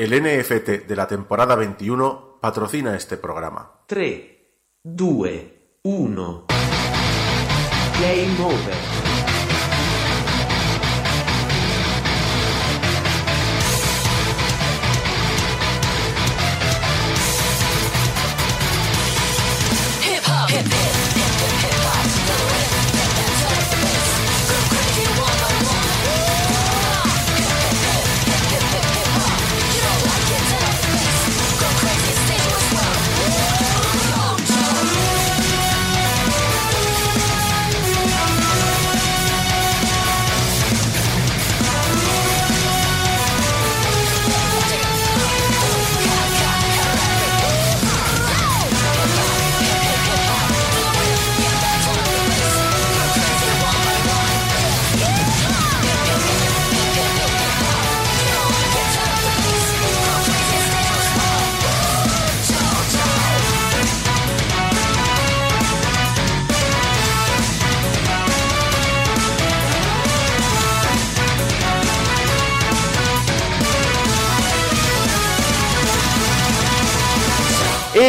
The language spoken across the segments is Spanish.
El NFT de la temporada 21 patrocina este programa. 3, 2, 1. Game over.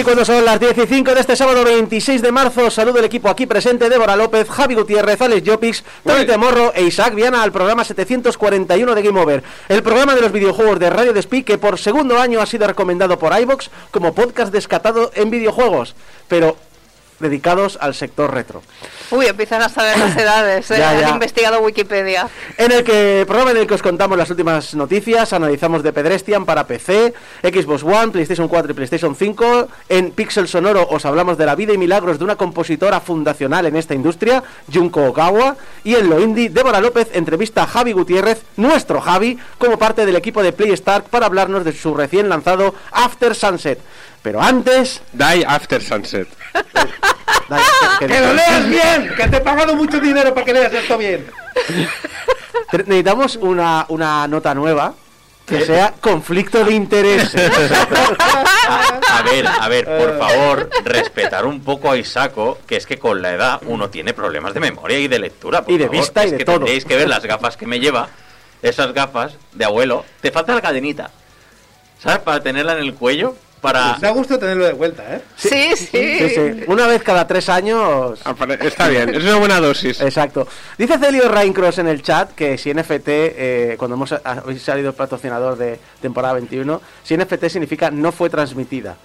Y cuando son las 10 y 5 de este sábado 26 de marzo, saludo el equipo aquí presente, Débora López, Javi Gutiérrez, Alex Jopix, Tony Temorro e Isaac Viana al programa 741 de Game Over, el programa de los videojuegos de Radio Despí que por segundo año ha sido recomendado por iVox como podcast descatado en videojuegos, pero dedicados al sector retro. Uy, empiezan a saber las edades, ¿eh? Ya, ya. Han investigado Wikipedia. En el que programa en el que os contamos las últimas noticias, analizamos de Pedrestian para PC, Xbox One, PlayStation 4 y PlayStation 5. En Pixel Sonoro os hablamos de la vida y milagros de una compositora fundacional en esta industria, Junko Okawa. Y en lo indie, Débora López entrevista a Javi Gutiérrez, nuestro Javi, como parte del equipo de PlayStark para hablarnos de su recién lanzado After Sunset. Pero antes... Die After Sunset. Que- que- ¡Que lo leas bien! ¡Que te he pagado mucho dinero para que leas esto bien! Necesitamos una, una nota nueva que sea conflicto de intereses. A ver, a ver, por favor, respetar un poco a Isaco, que es que con la edad uno tiene problemas de memoria y de lectura. por Y de favor. vista y Es de que todo. Tendréis que ver las gafas que me lleva, esas gafas de abuelo. Te falta la cadenita, ¿sabes? Para tenerla en el cuello, para... Da gusto tenerlo de vuelta, ¿eh? Sí, sí. Sí, sí. Una vez cada tres años. Apare- Está bien, es una buena dosis. Exacto. Dice Celio Raincross en el chat que si NFT, eh, cuando hemos habéis salido el patrocinador de temporada 21, si NFT significa no fue transmitida.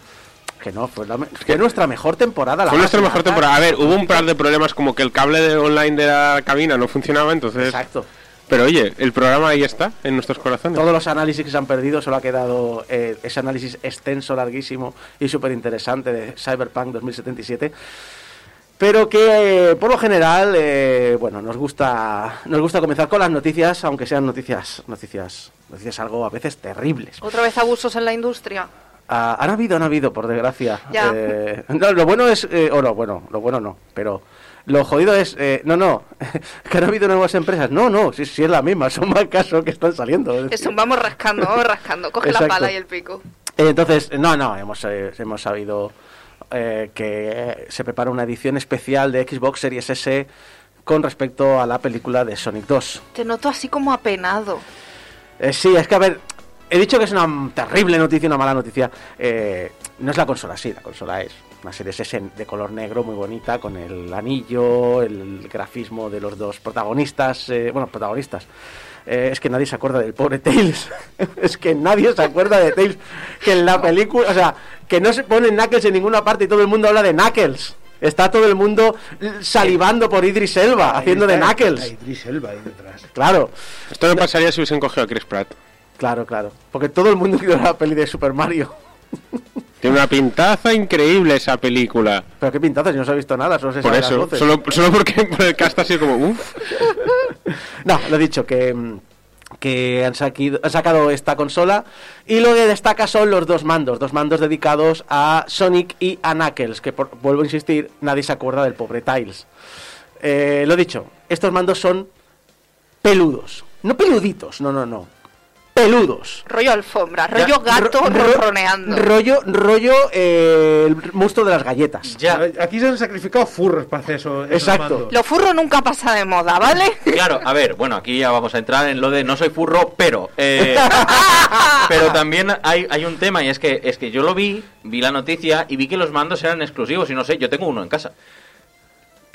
Que no, fue, la fue nuestra mejor temporada. La Fue nuestra mejor temporada. A ver, hubo un par de problemas como que el cable de online de la cabina no funcionaba, entonces... Exacto. Pero oye, el programa ahí está, en nuestros corazones. Todos los análisis que se han perdido, solo ha quedado eh, ese análisis extenso, larguísimo y súper interesante de Cyberpunk 2077. Pero que eh, por lo general, eh, bueno, nos gusta, nos gusta comenzar con las noticias, aunque sean noticias, noticias, noticias algo a veces terribles. Otra vez abusos en la industria. Ah, han habido, han habido, por desgracia. Ya. Eh, no, lo bueno es, eh, o no, bueno, lo bueno no, pero lo jodido es, eh, no, no, que han habido nuevas empresas. No, no, sí, sí es la misma, son más casos que están saliendo. Eso, vamos rascando, vamos rascando. Coge Exacto. la pala y el pico. Eh, Entonces, no, no, hemos, eh, hemos sabido eh, que se prepara una edición especial de Xbox Series S con respecto a la película de Sonic 2. Te noto así como apenado. Eh, sí, es que a ver, he dicho que es una terrible noticia, una mala noticia. Eh, no es la consola, sí, la consola es una Series S de color negro muy bonita, con el anillo, el grafismo de los dos protagonistas, eh, bueno, protagonistas. Eh, es que nadie se acuerda del pobre Tails. es que nadie se acuerda de Tails. Que en la película, o sea, que no se pone Knuckles en ninguna parte y todo el mundo habla de Knuckles. Está todo el mundo salivando por Idris Elba, haciendo de Ahí está, Knuckles. ahí Idris Elba ahí detrás. Claro. Esto me pasaría si hubiesen cogido a Chris Pratt. Claro, claro. Porque todo el mundo quiere la peli de Super Mario. Tiene una pintaza increíble esa película. Pero qué pintaza, si no se ha visto nada, solo se Por las eso, voces. solo, solo porque por el cast así como, uff. No, lo he dicho, que, que han, saquido- han sacado esta consola y lo que destaca son los dos mandos, dos mandos dedicados a Sonic y a Knuckles, que por- vuelvo a insistir, nadie se acuerda del pobre Tiles. Eh, lo dicho, estos mandos son peludos, no peluditos, no, no, no, peludos. Rollo alfombra, rollo gato Ro- ro- ronroneando. Rollo, rollo eh, el monstruo de las galletas. Ya, Aquí se han sacrificado furros para hacer eso. Exacto. Lo furro nunca pasa de moda, ¿vale? claro, a ver, bueno, aquí ya vamos a entrar en lo de no soy furro, pero eh, pero también hay, hay un tema y es que es que yo lo vi, vi la noticia y vi que los mandos eran exclusivos y no sé, yo tengo uno en casa.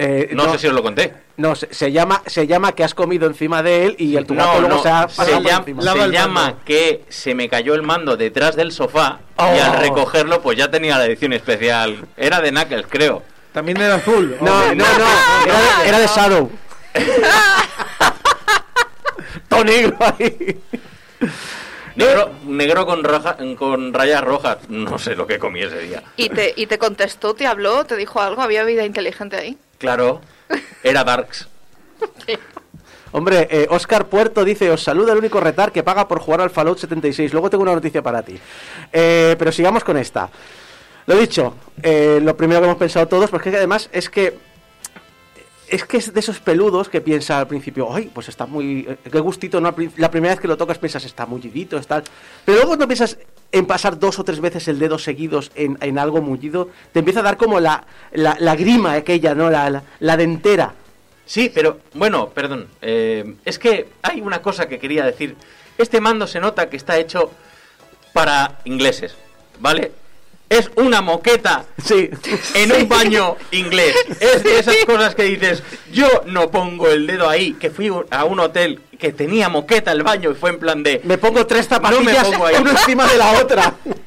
Eh, No, sé si os lo conté. No, se, se llama, se llama que has comido encima de él y el tu gato No, luego no, se ha se, por llama, encima. Se que se me cayó el mando detrás del sofá y Oh. al recogerlo pues ya tenía la edición especial. Era de Knuckles, creo. También era azul. No, no, no, era de, era de Shadow. Todo negro ahí. Negro, negro con, roja- con rayas rojas. No sé lo que comí ese día. Y te, y te contestó, te habló, te dijo algo, había vida inteligente ahí. Claro, era Darks. Hombre, eh, Oscar Puerto dice, os saluda el único retar que paga por jugar al Fallout 76. Luego tengo una noticia para ti. Eh, pero sigamos con esta. Lo dicho, eh, lo primero que hemos pensado todos, porque además es que es que es de esos peludos que piensa al principio, ay, pues está muy, eh, qué gustito, ¿no? La primera vez que lo tocas piensas, está mullidito, está... Pero luego cuando piensas en pasar dos o tres veces el dedo seguidos en, en algo mullido, te empieza a dar como la, la, la grima aquella, ¿no? La, la, la dentera. Sí, pero bueno, perdón. eh, es que hay una cosa que quería decir. Este mando se nota que está hecho para ingleses, ¿vale? Es una moqueta Sí. en un baño inglés. Es de esas cosas que dices, yo no pongo el dedo ahí, que fui a un hotel que tenía moqueta el baño y fue en plan de... Me pongo tres zapatillas, pongo ahí. uno encima de la otra.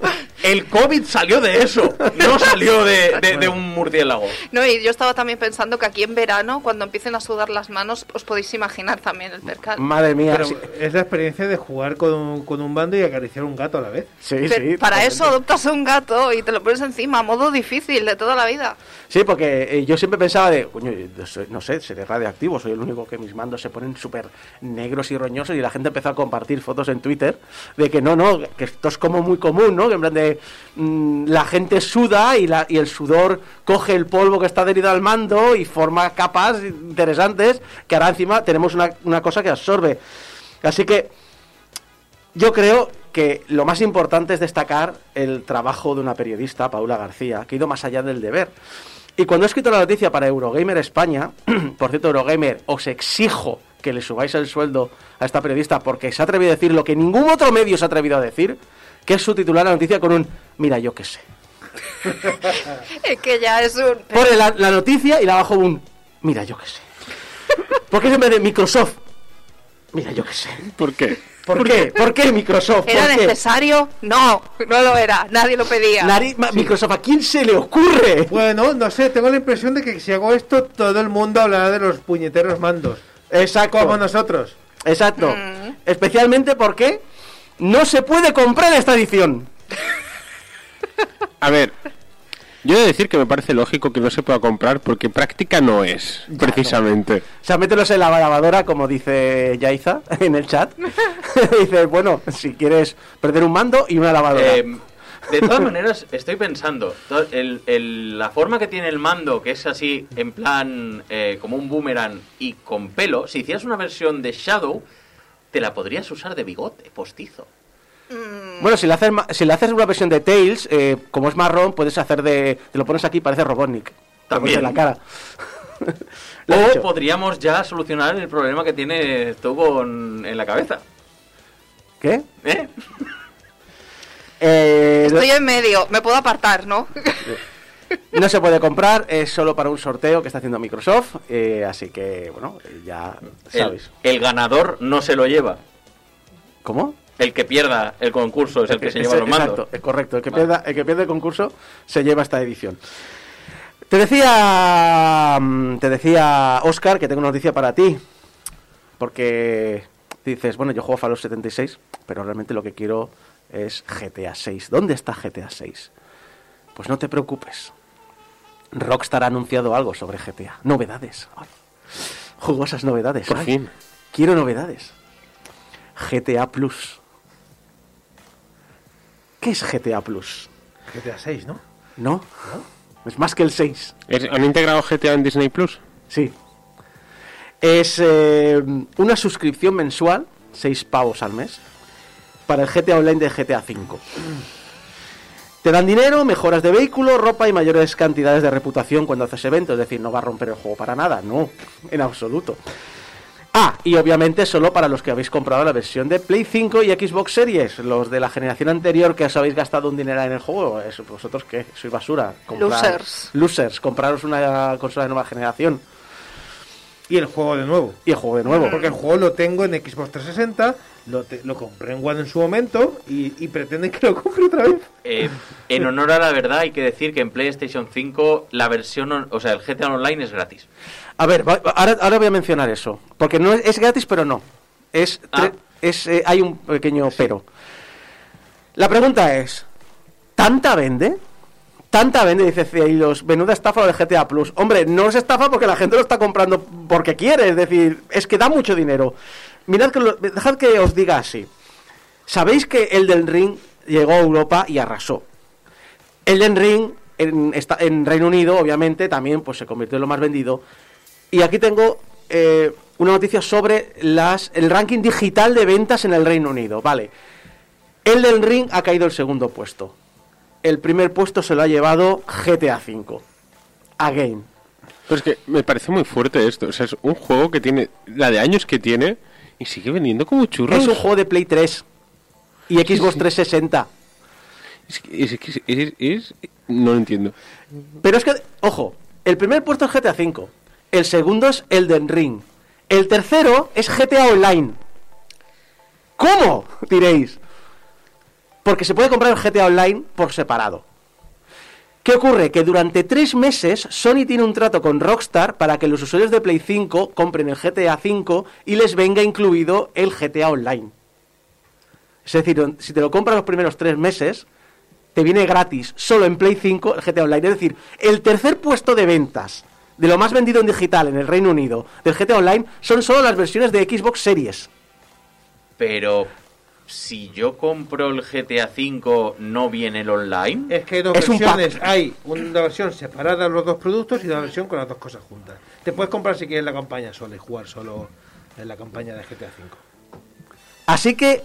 El COVID salió de eso, no salió de, de- de un murciélago. No, y yo estaba también pensando que aquí en verano, cuando empiecen a sudar las manos, os podéis imaginar también el percal. Madre mía. Pero sí, es la experiencia de jugar con un, con un bando y acariciar un gato a la vez. sí, Pero sí, para totalmente. eso adoptas a un gato y te lo pones encima, modo difícil de toda la vida. Sí, porque eh, yo siempre pensaba de, coño, yo soy- no sé, seré radioactivo, soy el único que mis mandos se ponen súper negros y roñosos y la gente empezó a compartir fotos en Twitter de que no, no, que esto es como muy común, ¿no? Que en plan de, mm, la gente suda y, el sudor coge el polvo que está adherido al mando y forma capas interesantes que ahora encima tenemos una, una cosa que absorbe. Así que yo creo que lo más importante es destacar el trabajo de una periodista, Paula García, que ha ido más allá del deber. Y cuando he escrito la noticia para Eurogamer España, por cierto, Eurogamer, os exijo que le subáis el sueldo a esta periodista porque se ha atrevido a decir lo que ningún otro medio se ha atrevido a decir, que es subtitular la noticia con un mira yo qué sé. Es que ya es un... Pone la, la noticia y la abajo un mira yo qué sé. Porque es en vez de Microsoft. Mira yo qué sé. ¿Por qué? ¿Por qué? ¿Por qué Microsoft? ¿Era necesario? No, no lo era, nadie lo pedía. Microsoft, ¿a quién se le ocurre? Bueno, no sé, tengo la impresión de que si hago esto, todo el mundo hablará de los puñeteros mandos. Exacto. Como nosotros. Exacto. Mm. Especialmente porque no se puede comprar esta edición. A ver, yo he de decir que me parece lógico que no se pueda comprar porque práctica no es, precisamente. O sea, mételos en la lavadora, como dice Yaiza en el chat. dice, bueno, si quieres perder un mando y una lavadora. Eh, de todas maneras, estoy pensando, el- la forma que tiene el mando, que es así, en plan, eh, como un boomerang y con pelo, si hicieras una versión de Shadow, te la podrías usar de bigote, postizo. Bueno, si le haces, si le haces una versión de Tails, eh, como es marrón, puedes hacer de... Te lo pones aquí, parece Robotnik. También. en la cara. O podríamos ya solucionar el problema que tienes tú con, en la cabeza. ¿Qué? ¿Eh? Eh, Estoy en medio, me puedo apartar, ¿no? No se puede comprar, es solo para un sorteo que está haciendo Microsoft. eh, así que, bueno, ya El, sabéis. el ganador no se lo lleva. ¿Cómo? El que pierda el concurso es el que se lleva los mandos. Exacto, es correcto. El que, Vale. pierda, el que pierde el concurso se lleva esta edición. Te decía, mm, te decía Oscar que tengo una noticia para ti. Porque dices, bueno, yo juego Fallout 76, pero realmente lo que quiero es GTA 6. ¿Dónde está GTA 6? Pues no te preocupes. Rockstar ha anunciado algo sobre GTA. Novedades. Ay, jugosas novedades. Por Ay, fin. Quiero novedades. GTA Plus. ¿Qué es GTA Plus? GTA 6, ¿no? ¿No? Es más que el 6. ¿Es- ¿Han integrado GTA en Disney Plus? Sí. Es eh, una suscripción mensual, 6 pavos al mes, para el GTA Online de GTA V. Te dan dinero, mejoras de vehículo, ropa y mayores cantidades de reputación cuando haces eventos. Es decir, no va a romper el juego para nada, no, en absoluto. Ah, y obviamente solo para los que habéis comprado la versión de Play 5 y Xbox Series, los de la generación anterior que os habéis gastado un dinero en el juego, es, vosotros qué, sois basura. Losers. Losers, compraros una consola de nueva generación Y el juego de nuevo. y el juego de nuevo. Porque el juego lo tengo en Xbox 360, lo, te- lo compré en One en su momento y, y pretenden que lo compre otra vez. Eh, en honor a la verdad, hay que decir que en PlayStation 5 la versión, on- o sea, el GTA Online es gratis. A ver, va- ahora, ahora voy a mencionar eso. Porque no es, es gratis, pero no. Es, tre- Ah. es eh, hay un pequeño pero. La pregunta es: ¿tanta vende? ¿Tanta vende? Dice Ceilos, menuda estafa de GTA Plus. Hombre, no es estafa porque la gente lo está comprando porque quiere. Es decir, es que da mucho dinero. Mirad que lo- dejad que os diga así. Sabéis que Elden Ring llegó a Europa y arrasó. Elden Ring en, en Reino Unido, obviamente, también pues, se convirtió en lo más vendido. Y aquí tengo eh, una noticia sobre las, el ranking digital de ventas en el Reino Unido. Vale. Elden Ring ha caído el segundo puesto. El primer puesto se lo ha llevado GTA V. Again. Pero es que me parece muy fuerte esto. O sea, es un juego que tiene la de años que tiene y sigue vendiendo como churros. Es un juego de Play 3 y Xbox 360. Es que- es es- es- no lo entiendo. Pero es que, ojo, el primer puesto es GTA V. El segundo es Elden Ring. El tercero es GTA Online. ¿Cómo? Diréis. Porque se puede comprar el GTA Online por separado. ¿Qué ocurre? Que durante tres meses Sony tiene un trato con Rockstar para que los usuarios de Play 5 compren el GTA V y les venga incluido el GTA Online. Es decir, si te lo compras los primeros tres meses, te viene gratis solo en Play 5 el GTA Online. Es decir, el tercer puesto de ventas de lo más vendido en digital en el Reino Unido del GTA Online son solo las versiones de Xbox Series. Pero si yo compro el GTA V, ¿no viene el online? Es que hay dos Es un pack. versiones. Hay una versión separada de los dos productos y una versión con las dos cosas juntas. Te puedes comprar si quieres la campaña sola y jugar solo en la campaña de GTA V. Así que,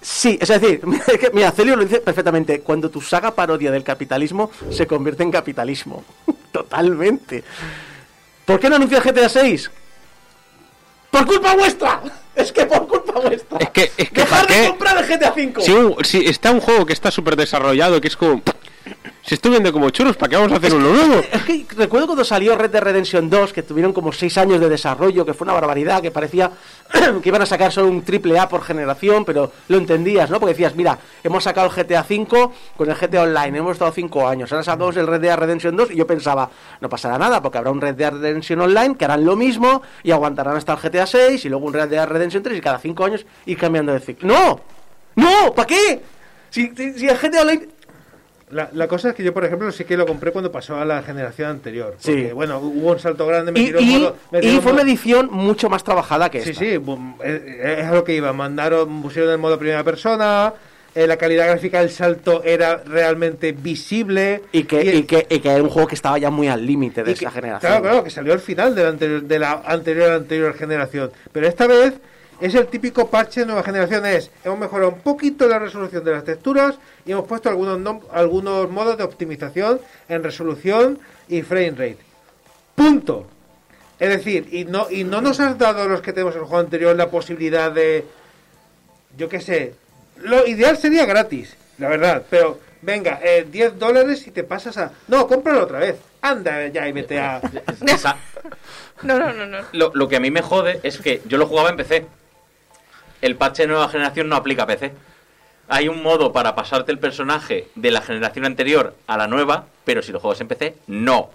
sí, es decir, es que, mira, Celio lo dice perfectamente, cuando tu saga parodia del capitalismo se convierte en capitalismo. Totalmente. ¿Por qué no anuncia el GTA 6? ¡Por culpa vuestra! Es que por culpa vuestra. Es que- es que ¡Dejar ¿para de comprar el GTA 5! Si, un- si está un juego que está súper desarrollado, que es como... Se estoy viendo como churros, ¿para qué vamos a hacer uno nuevo? Es que recuerdo cuando salió Red Dead Redemption 2, que tuvieron como 6 años de desarrollo, que fue una barbaridad, que parecía que iban a sacar solo un triple A por generación, pero lo entendías, ¿no? Porque decías, mira, hemos sacado el GTA V con el GTA Online, hemos estado 5 años, ahora sacamos el Red Dead Redemption 2 y yo pensaba, no pasará nada, porque habrá un Red Dead Redemption Online que harán lo mismo y aguantarán hasta el GTA 6 y luego un Red Dead Redemption 3 y cada 5 años ir cambiando de ciclo. ¡No! ¡No! ¿Para qué? Si, si- si el GTA Online La, la cosa es que yo, por ejemplo, sí que lo compré cuando pasó a la generación anterior. Sí. Porque, bueno, hubo un salto grande. me Y, tiró y- modo- me y tiró fue una edición mucho más trabajada que Sí, esta. sí, bum, es, es a lo que iba. Mandaron, pusieron el modo primera persona. eh, la calidad gráfica del salto era realmente visible. Y que, y- que, y que era un juego que estaba ya muy al límite de que- esa generación. Claro, claro, que salió al final de la anterior, de la anterior, anterior generación. Pero esta vez es el típico parche de nueva generación. Es, hemos mejorado un poquito la resolución de las texturas y hemos puesto algunos, nom- algunos modos de optimización en resolución y frame rate. Punto. Es decir, y no, y no nos has dado a los que tenemos el juego anterior la posibilidad de, yo qué sé, lo ideal sería gratis, la verdad, pero venga, eh, 10 dólares y te pasas a... No, cómpralo otra vez. Anda ya y vete a... Esa- No, no, no, no. lo, lo que a mí me jode es que yo lo jugaba en PC. El parche de nueva generación no aplica a PC. Hay un modo para pasarte el personaje de la generación anterior a la nueva, pero si lo juegas en PC, no.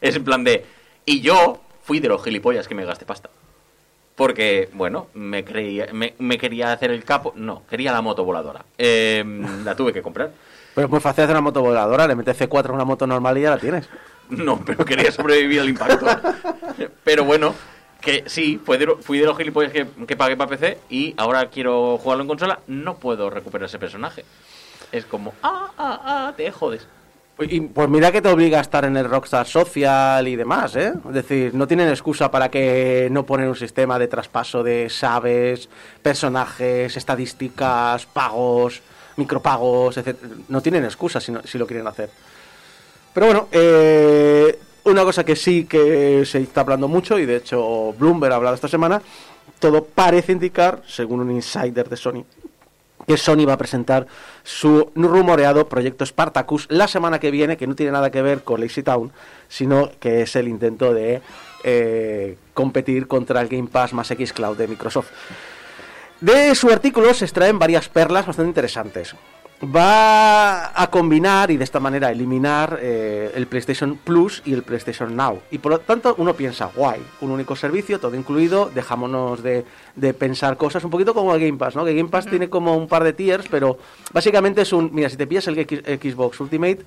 Es en plan de... Y yo fui de los gilipollas que me gasté pasta. Porque, bueno, me, creía, me, me quería hacer el capo. No, quería la moto voladora. Eh, la tuve que comprar. Pero es muy fácil hacer una moto voladora, le metes C4 a una moto normal y ya la tienes. No, pero quería sobrevivir al impacto. Pero bueno, que sí, fui de los gilipollas que, que pagué para PC y ahora quiero jugarlo en consola. No puedo recuperar ese personaje. Es como, ah, ah, ah, te jodes. Y pues mira que te obliga a estar en el Rockstar Social y demás, ¿eh? Es decir, no tienen excusa para que no ponen un sistema de traspaso de saves, personajes, estadísticas, pagos, micropagos, etc. No tienen excusa si, no- si lo quieren hacer. Pero bueno, eh, una cosa que sí que se está hablando mucho, y de hecho Bloomberg ha hablado esta semana, todo parece indicar, según un insider de Sony, que Sony va a presentar su rumoreado proyecto Spartacus la semana que viene, que no tiene nada que ver con Lazy Town, sino que es el intento de eh, competir contra el Game Pass más X Cloud de Microsoft. De su artículo se extraen varias perlas bastante interesantes. Va a combinar y de esta manera eliminar eh, el PlayStation Plus y el PlayStation Now. Y por lo tanto uno piensa, guay, un único servicio, todo incluido, dejámonos de, de pensar cosas un poquito como el Game Pass, ¿no? Que Game Pass tiene como un par de tiers, pero básicamente es un, mira, si te pillas el X- Xbox Ultimate,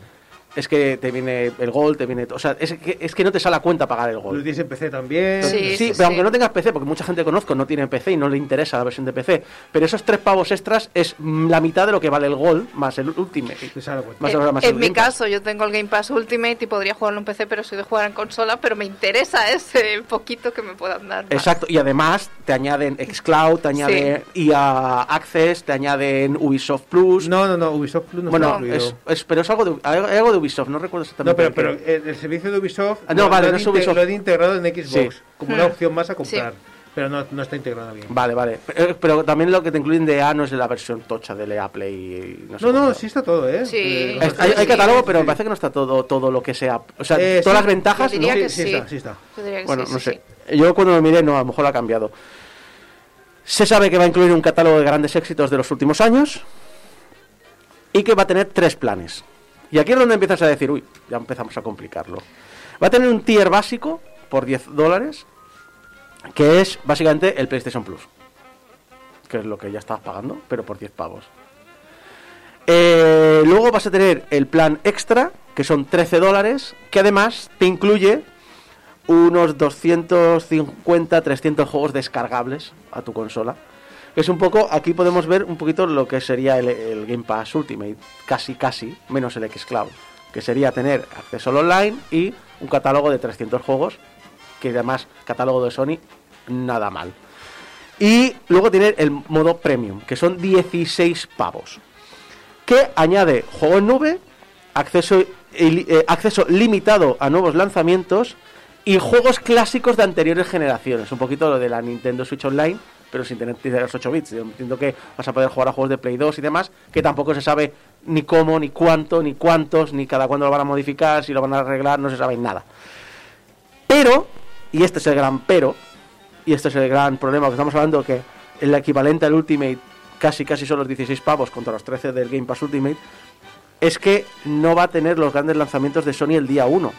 es que te viene el Gold, te viene... O sea, es que, es que no te sale a cuenta pagar el Lo Gold. tienes en PC también. Sí, Sí, sí, pero sí. aunque no tengas PC, porque mucha gente conozco no tiene PC y no le interesa la versión de PC, pero esos tres pavos extras es mm, la mitad de lo que vale el Gold más el Ultimate. Te sale a cuenta. Más en ahora más en el mi Game Pass. caso, yo tengo el Game Pass Ultimate y podría jugarlo en PC, pero soy de jugar en consola, pero me interesa ese poquito que me puedan dar. más. Exacto, y además te añaden Xcloud, te añaden EA Access, te añaden Ubisoft Plus. No, no, no, Ubisoft Plus no está bueno, incluido. es, es- pero es algo de, algo de Ubisoft, no recuerdo No, exactamente. pero, qué. pero el, el servicio de Ubisoft Ah, no, lo- vale, lo, no han es Ubisoft. lo integrado en Xbox Sí. como una Hmm. opción más a comprar, pero no, no está integrado bien. Vale, vale. Pero, pero también lo que te incluyen de EA no es de la versión tocha de EA Play. y no, sé No, no, sí está todo, ¿eh? Sí. Eh, hay, catálogo, pero sí. me parece que no está todo, todo lo que sea. O sea, Eh, todas sí. las ventajas, diría ¿no? que Sí, sí sí. está, sí está. Yo diría que Bueno, sí, no sí, sé. sí. Yo cuando lo miré, no, a lo mejor ha cambiado. Se sabe que va a incluir un catálogo de grandes éxitos de los últimos años y que va a tener tres planes. Y aquí es donde empiezas a decir, uy, ya empezamos a complicarlo. Va a tener un tier básico por 10 dólares, que es básicamente el PlayStation Plus, que es lo que ya estabas pagando, pero por 10 pavos. Eh, luego vas a tener el plan extra, que son 13 dólares, que además te incluye unos 250, 300 juegos descargables a tu consola. Es un poco, aquí podemos ver un poquito lo que sería el, Game Pass Ultimate, casi, casi, menos el Xcloud, que sería tener acceso al online y un catálogo de 300 juegos, que además, catálogo de Sony, nada mal. Y luego tener el modo premium, que son 16 pavos, que añade juego en nube, acceso, eh, acceso limitado a nuevos lanzamientos y juegos clásicos de anteriores generaciones. Un poquito lo de la Nintendo Switch Online, pero sin tener los 8 bits. Yo entiendo que vas a poder jugar a juegos de Play 2 y demás, que tampoco se sabe ni cómo, ni cuánto, ni cuántos, ni cada cuándo lo van a modificar, si lo van a arreglar, no se sabe nada. Pero, y este es el gran pero, y este es el gran problema que estamos hablando, que el equivalente al Ultimate casi casi son los 16 pavos contra los 13 del Game Pass Ultimate, es que no va a tener los grandes lanzamientos de Sony el día 1.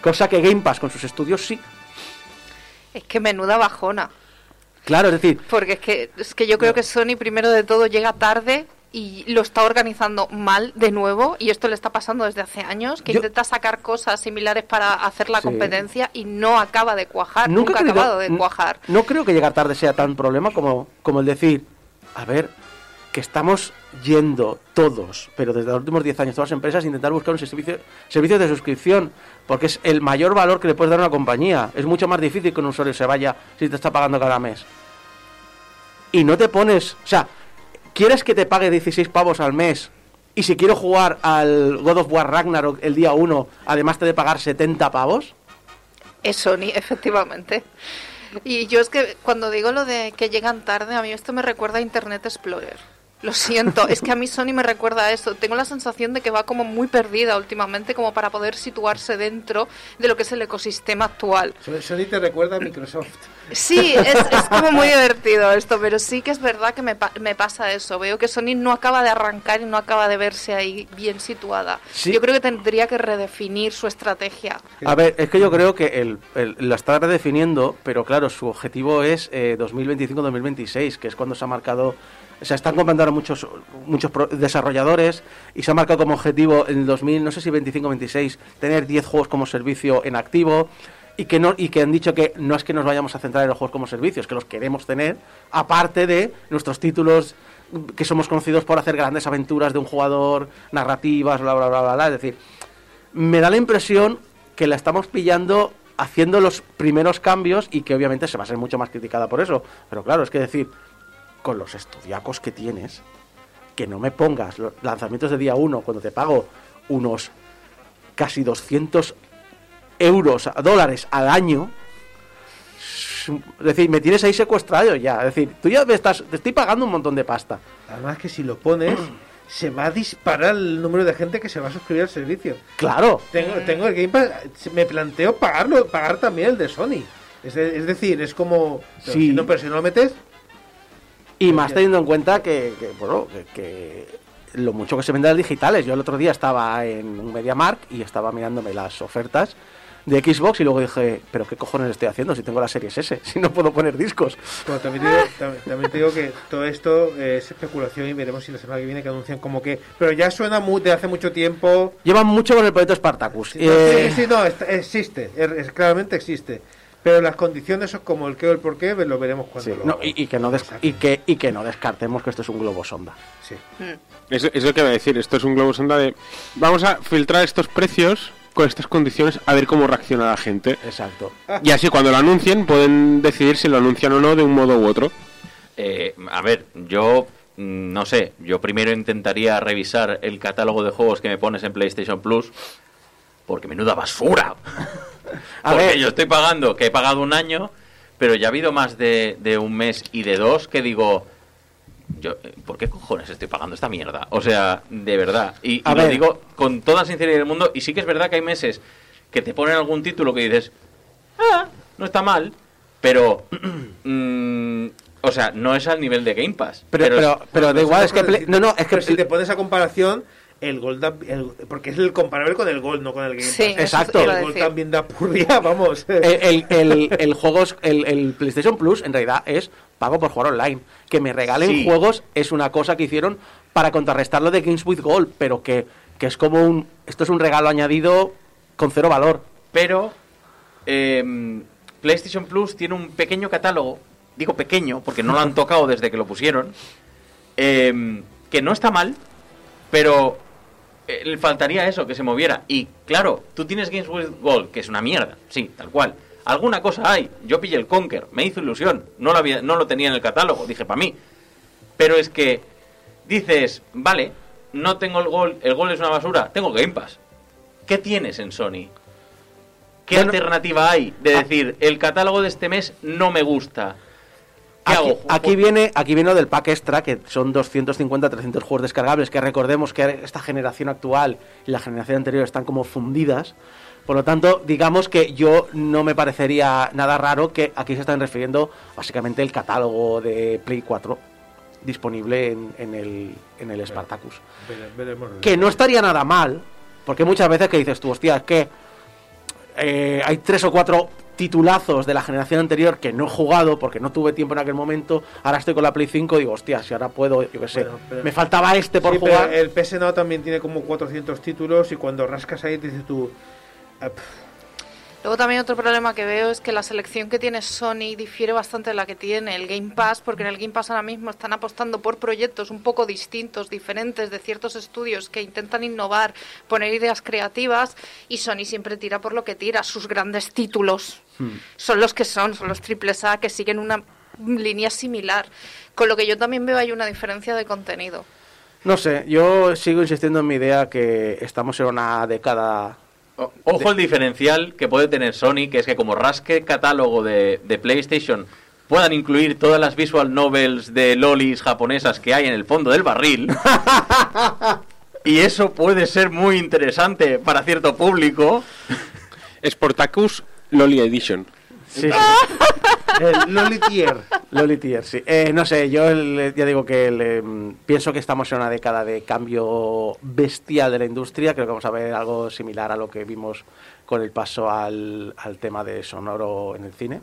Cosa que Game Pass con sus estudios sí. Es que menuda bajona. Claro, es decir, Porque es que, es que yo creo que Sony primero de todo llega tarde y lo está organizando mal de nuevo y esto le está pasando desde hace años que Yo- intenta sacar cosas similares para hacer la Sí. competencia y no acaba de cuajar, nunca, ha acabado de cuajar. No creo que llegar tarde sea tan problema como, como el decir, a ver, que estamos yendo todos, pero desde los últimos 10 años, todas las empresas, a intentar buscar un servicio, servicio de suscripción, porque es el mayor valor que le puedes dar a una compañía. Es mucho más difícil que un usuario se vaya si te está pagando cada mes. Y no te pones, o sea, ¿quieres que te pague 16 pavos al mes? Y si quiero jugar al God of War Ragnarok el día 1, además te de pagar 70 pavos. Es Sony, efectivamente. Y yo es que cuando digo lo de que llegan tarde, a mí esto me recuerda a Internet Explorer. Lo siento, es que a mí Sony me recuerda a eso. Tengo la sensación de que va como muy perdida últimamente como para poder situarse dentro de lo que es el ecosistema actual. So- Sony te recuerda a Microsoft. Sí, es, es como muy divertido esto, pero sí que es verdad que me, me pasa eso. Veo que Sony no acaba de arrancar y no acaba de verse ahí bien situada. Sí. Yo creo que tendría que redefinir su estrategia. A ver, es que yo creo que el, el- lo está redefiniendo, pero claro, su objetivo es eh, 2025-2026, que es cuando se ha marcado. O sea, están comprando muchos, muchos desarrolladores y se ha marcado como objetivo en el 2000, no sé si 25-26, tener 10 juegos como servicio en activo y que, no, y que han dicho que no es que nos vayamos a centrar en los juegos como servicios, que los queremos tener, aparte de nuestros títulos que somos conocidos por hacer grandes aventuras de un jugador, narrativas, bla, bla, bla, bla, bla. Es decir, me da la impresión que la estamos pillando haciendo los primeros cambios y que obviamente se va a ser mucho más criticada por eso. Pero claro, es que decir, con los estudiacos que tienes, que no me pongas los lanzamientos de día 1 cuando te pago unos casi 200 euros, dólares al año. Es decir, me tienes ahí secuestrado ya. Es decir, tú ya me estás, te estoy pagando un montón de pasta. Además que si lo pones, se va a disparar el número de gente que se va a suscribir al servicio. Claro. Tengo, tengo el Game Pass, me planteo pagarlo, pagar también el de Sony. Es, de- es decir, es como... Sí. si no, pero si no lo metes, Y más teniendo en cuenta que, que, bueno, que, que lo mucho que se vende de digitales. Yo el otro día estaba en un MediaMark y estaba mirándome las ofertas de Xbox y luego dije, pero qué cojones estoy haciendo si tengo la Series S, si no puedo poner discos. Bueno, también, te digo, tam- también te digo que todo esto es especulación y veremos si la semana que viene que anuncian como que... Pero ya suena mu- de hace mucho tiempo... Llevan mucho con el proyecto Spartacus. Sí, Eh, sí, sí, no, existe, es- claramente existe. Pero las condiciones son como el qué o el por qué, lo veremos cuando sí, lo... no, y, y que no des- y, que, y que no descartemos que esto es un globo sonda. Sí. Mm. Eso es lo que va a decir. Esto es un globo sonda de. Vamos a filtrar estos precios con estas condiciones a ver cómo reacciona la gente. Exacto. Y así cuando lo anuncien pueden decidir si lo anuncian o no de un modo u otro. Eh, a ver, yo mm, no sé, yo primero intentaría revisar el catálogo de juegos que me pones en PlayStation Plus, porque menuda basura. A porque ver. yo estoy pagando, que he pagado un año, pero ya ha habido más de, de un mes y de dos que digo, yo, eh, ¿por qué cojones estoy pagando esta mierda? O sea, de verdad. Y, y lo ver. digo con toda sinceridad del mundo, y sí que es verdad que hay meses que te ponen algún título que dices, ah, no está mal, pero, mm, o sea, no es al nivel de Game Pass. Pero, pero, pero, da igual, es que... Play- no, no, es que... Pero si te pones a comparación, el da- el- porque es el comparable con el Gold, no con el Game. Sí, Exacto. El Gold decir. también da purria, vamos. el, el, el, el juego es- el, el PlayStation Plus en realidad es pago por jugar online. Que me regalen Sí. juegos es una cosa que hicieron para contrarrestar lo de Games with Gold, pero que, que es como un... Esto es un regalo añadido con cero valor. Pero em, PlayStation Plus tiene un pequeño catálogo, digo pequeño porque no lo han tocado desde que lo pusieron, em, que no está mal, pero eh, le faltaría eso, que se moviera. Y claro, tú tienes Games with Gold, que es una mierda, sí, tal cual. Alguna cosa hay. Yo pillé el Conker, me hizo ilusión, no lo, había, no lo tenía en el catálogo, dije para mí. Pero es que dices, vale, no tengo el Gold, el Gold es una basura, tengo Game Pass. ¿Qué tienes en Sony? ¿Qué Bueno, alternativa hay de ah. decir, el catálogo de este mes no me gusta? ¿Qué Aquí, hago? aquí viene aquí viene lo del pack extra, que son 250, 300 juegos descargables, que recordemos que esta generación actual y la generación anterior están como fundidas. Por lo tanto, digamos que yo no me parecería nada raro que aquí se están refiriendo básicamente el catálogo de Play 4 disponible en, en el, en el Spartacus. Vere- veremos. Que no estaría nada mal, porque muchas veces que dices tú, hostia, es que eh, hay tres o cuatro titulazos de la generación anterior que no he jugado porque no tuve tiempo en aquel momento. Ahora estoy con la Play 5 digo, hostia, si ahora puedo, yo qué sé. Bueno, pero- me faltaba este por Sí, pero jugar. el PS Now también tiene como 400 títulos y cuando rascas ahí te dices tú... ah, Luego también otro problema que veo es que la selección que tiene Sony difiere bastante de la que tiene el Game Pass, porque en el Game Pass ahora mismo están apostando por proyectos un poco distintos, diferentes de ciertos estudios que intentan innovar, poner ideas creativas, y Sony siempre tira por lo que tira. Sus grandes títulos son los que son, son los triples A que siguen una línea similar. Con lo que yo también veo hay una diferencia de contenido. No sé, yo sigo insistiendo en mi idea que estamos en una década. O- Ojo el diferencial que puede tener Sony, que es que como rasque catálogo de, de PlayStation puedan incluir todas las visual novels de lolis japonesas que hay en el fondo del barril. y eso puede ser muy interesante para cierto público. Sportacus Loli Edition. Sí, el Lolitier. Loli Tier, sí. Eh, no sé, yo el- ya digo que el, em, pienso que estamos en una década de cambio bestial de la industria. Creo que vamos a ver algo similar a lo que vimos con el paso al, al tema de sonoro en el cine.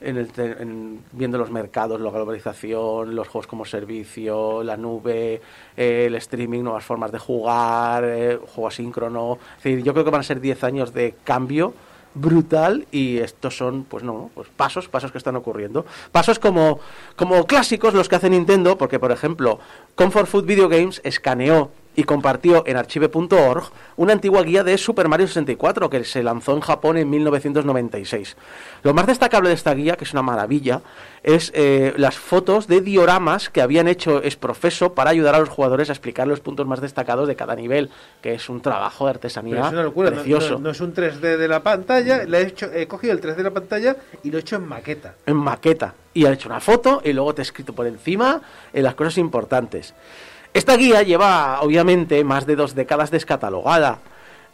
En el en- viendo los mercados, la globalización, los juegos como servicio, la nube, eh, el streaming, nuevas formas de jugar, eh, juego asíncrono. Es decir, yo creo que van a ser 10 años de cambio brutal y estos son pues no pues pasos pasos que están ocurriendo. Pasos como como clásicos los que hace Nintendo porque por ejemplo Comfort Food Video Games escaneó y compartió en archive.org una antigua guía de Super Mario 64 que se lanzó en Japón en 1996. Lo más destacable de esta guía, que es una maravilla, es eh, las fotos de dioramas que habían hecho Esprofeso para ayudar a los jugadores a explicar los puntos más destacados de cada nivel, que es un trabajo de artesanía es una locura, no- precioso. No, no es un 3D de la pantalla, le he, hecho, he cogido el 3D de la pantalla y lo he hecho en maqueta. en maqueta y ha hecho una foto y luego te he escrito por encima en las cosas importantes. Esta guía lleva obviamente más de dos décadas descatalogada.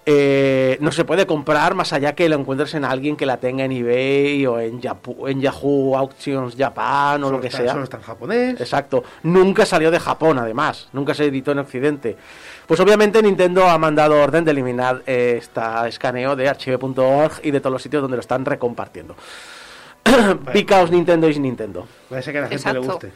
Eh, no se puede comprar más allá que lo encuentres en alguien que la tenga en eBay o en, Yapu- en Yahoo Auctions Japan o Solo lo que está- sea. Solo está en japonés. Exacto. Nunca salió de Japón, además. Nunca se editó en Occidente. Pues obviamente Nintendo ha mandado orden de eliminar eh, esta escaneo de archive.org y de todos los sitios donde lo están recompartiendo. Picaos Nintendo is Nintendo. Parece que a la gente le guste.